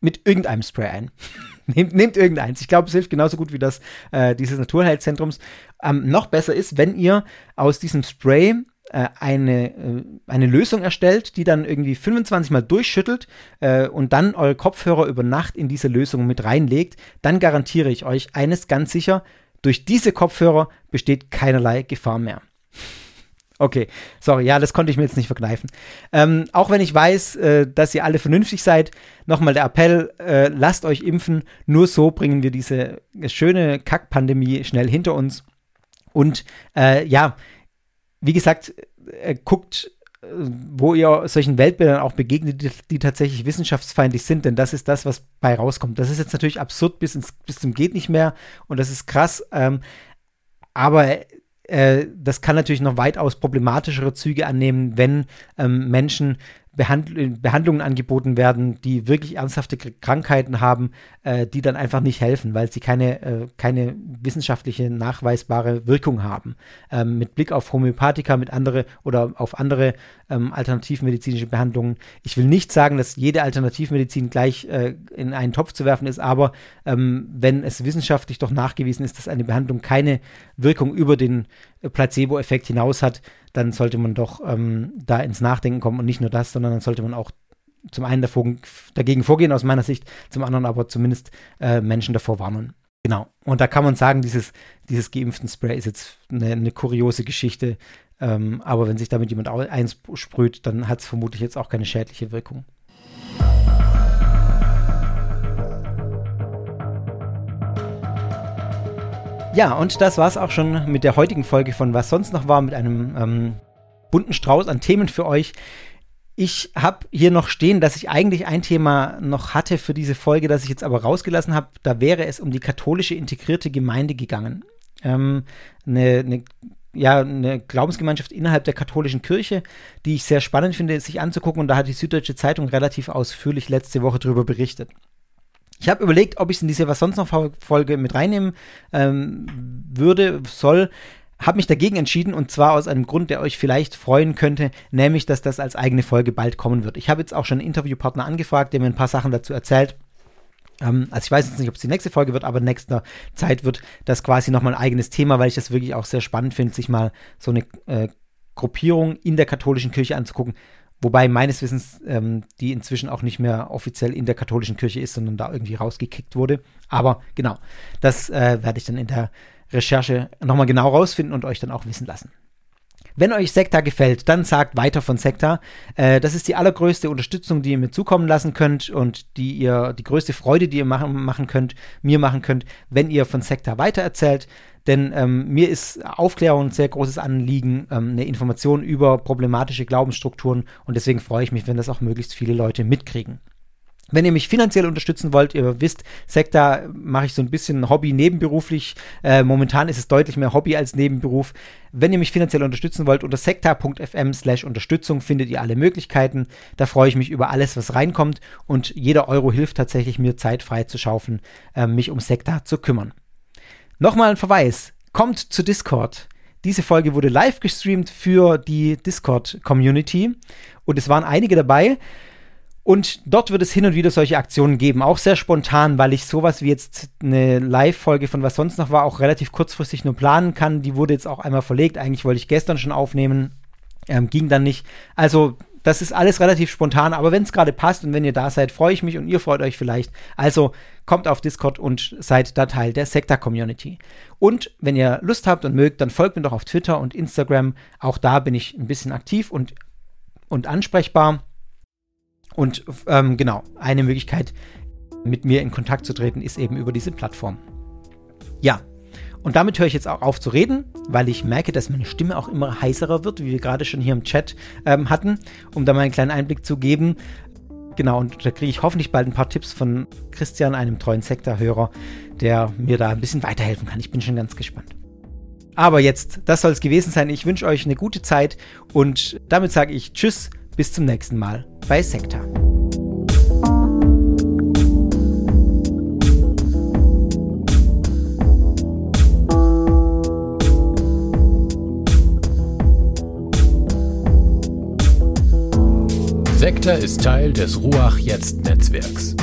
S1: mit irgendeinem Spray ein. nehmt, nehmt irgendeins. Ich glaube, es hilft genauso gut wie das äh, dieses Naturheilzentrums. Ähm, noch besser ist, wenn ihr aus diesem Spray äh, eine, äh, eine Lösung erstellt, die dann irgendwie 25 Mal durchschüttelt äh, und dann eure Kopfhörer über Nacht in diese Lösung mit reinlegt, dann garantiere ich euch eines ganz sicher, durch diese Kopfhörer besteht keinerlei Gefahr mehr. Okay, sorry, ja, das konnte ich mir jetzt nicht verkneifen. Ähm, auch wenn ich weiß, äh, dass ihr alle vernünftig seid, nochmal der Appell, äh, lasst euch impfen. Nur so bringen wir diese schöne Kackpandemie schnell hinter uns. Und äh, ja, wie gesagt, äh, guckt, äh, wo ihr solchen Weltbildern auch begegnet, die, die, tatsächlich wissenschaftsfeindlich sind, denn das ist das, was bei rauskommt. Das ist jetzt natürlich absurd bis, ins, bis zum geht nicht mehr und das ist krass, ähm, aber äh, das kann natürlich noch weitaus problematischere Züge annehmen, wenn ähm, Menschen Behand Behandlungen angeboten werden, die wirklich ernsthafte Krankheiten haben, äh, die dann einfach nicht helfen, weil sie keine, äh, keine wissenschaftliche nachweisbare Wirkung haben. Ähm, mit Blick auf Homöopathika, mit andere oder auf andere ähm, alternativmedizinische Behandlungen. Ich will nicht sagen, dass jede Alternativmedizin gleich äh, in einen Topf zu werfen ist, aber ähm, wenn es wissenschaftlich doch nachgewiesen ist, dass eine Behandlung keine Wirkung über den Placebo-Effekt hinaus hat, dann sollte man doch ähm, da ins Nachdenken kommen und nicht nur das, sondern dann sollte man auch zum einen davor, dagegen vorgehen aus meiner Sicht, zum anderen aber zumindest äh, Menschen davor warnen. Genau. Und da kann man sagen, dieses, dieses geimpften Spray ist jetzt eine, eine kuriose Geschichte. Ähm, aber wenn sich damit jemand einsprüht, dann hat es vermutlich jetzt auch keine schädliche Wirkung. Ja, und das war's auch schon mit der heutigen Folge von Was sonst noch war, mit einem ähm, bunten Strauß an Themen für euch. Ich habe hier noch stehen, dass ich eigentlich ein Thema noch hatte für diese Folge, das ich jetzt aber rausgelassen habe. Da wäre es um die katholische integrierte Gemeinde gegangen. Ähm, eine, eine ja, eine Glaubensgemeinschaft innerhalb der katholischen Kirche, die ich sehr spannend finde, sich anzugucken. Und da hat die Süddeutsche Zeitung relativ ausführlich letzte Woche darüber berichtet. Ich habe überlegt, ob ich es in diese Was sonst noch Folge mit reinnehmen ähm, würde, soll. Habe mich dagegen entschieden und zwar aus einem Grund, der euch vielleicht freuen könnte, nämlich, dass das als eigene Folge bald kommen wird. Ich habe jetzt auch schon einen Interviewpartner angefragt, der mir ein paar Sachen dazu erzählt. Ähm, also ich weiß jetzt nicht, ob es die nächste Folge wird, aber in nächster Zeit wird das quasi nochmal ein eigenes Thema, weil ich das wirklich auch sehr spannend finde, sich mal so eine äh, Gruppierung in der katholischen Kirche anzugucken. Wobei meines Wissens ähm, die inzwischen auch nicht mehr offiziell in der katholischen Kirche ist, sondern da irgendwie rausgekickt wurde. Aber genau, das äh, werde ich dann in der Recherche nochmal genau rausfinden und euch dann auch wissen lassen. Wenn euch Sekta gefällt, dann sagt weiter von Sekta. Äh, das ist die allergrößte Unterstützung, die ihr mir zukommen lassen könnt und die ihr, die größte Freude, die ihr machen, machen könnt, mir machen könnt, wenn ihr von Sekta weitererzählt. Denn ähm, mir ist Aufklärung ein sehr großes Anliegen, ähm, eine Information über problematische Glaubensstrukturen und deswegen freue ich mich, wenn das auch möglichst viele Leute mitkriegen. Wenn ihr mich finanziell unterstützen wollt, ihr wisst, Sekta mache ich so ein bisschen Hobby nebenberuflich. Äh, momentan ist es deutlich mehr Hobby als Nebenberuf. Wenn ihr mich finanziell unterstützen wollt, unter sekta.fm slash Unterstützung findet ihr alle Möglichkeiten. Da freue ich mich über alles, was reinkommt und jeder Euro hilft tatsächlich mir Zeit frei zu schaufeln, äh, mich um Sekta zu kümmern. Nochmal ein Verweis. Kommt zu Discord. Diese Folge wurde live gestreamt für die Discord-Community und es waren einige dabei. Und dort wird es hin und wieder solche Aktionen geben, auch sehr spontan, weil ich sowas wie jetzt eine Live-Folge von was sonst noch war, auch relativ kurzfristig nur planen kann. Die wurde jetzt auch einmal verlegt. Eigentlich wollte ich gestern schon aufnehmen, ähm, ging dann nicht. Also das ist alles relativ spontan, aber wenn es gerade passt und wenn ihr da seid, freue ich mich und ihr freut euch vielleicht. Also kommt auf Discord und seid da Teil der Sekta-Community. Und wenn ihr Lust habt und mögt, dann folgt mir doch auf Twitter und Instagram. Auch da bin ich ein bisschen aktiv und, und ansprechbar. Und ähm, genau, eine Möglichkeit, mit mir in Kontakt zu treten, ist eben über diese Plattform. Ja, und damit höre ich jetzt auch auf zu reden, weil ich merke, dass meine Stimme auch immer heißerer wird, wie wir gerade schon hier im Chat ähm, hatten, um da mal einen kleinen Einblick zu geben. Genau, und da kriege ich hoffentlich bald ein paar Tipps von Christian, einem treuen Sektorhörer, der mir da ein bisschen weiterhelfen kann. Ich bin schon ganz gespannt. Aber jetzt, das soll es gewesen sein. Ich wünsche euch eine gute Zeit und damit sage ich Tschüss, bis zum nächsten Mal bei Sektor.
S2: Sektor ist Teil des Ruach Jetzt Netzwerks.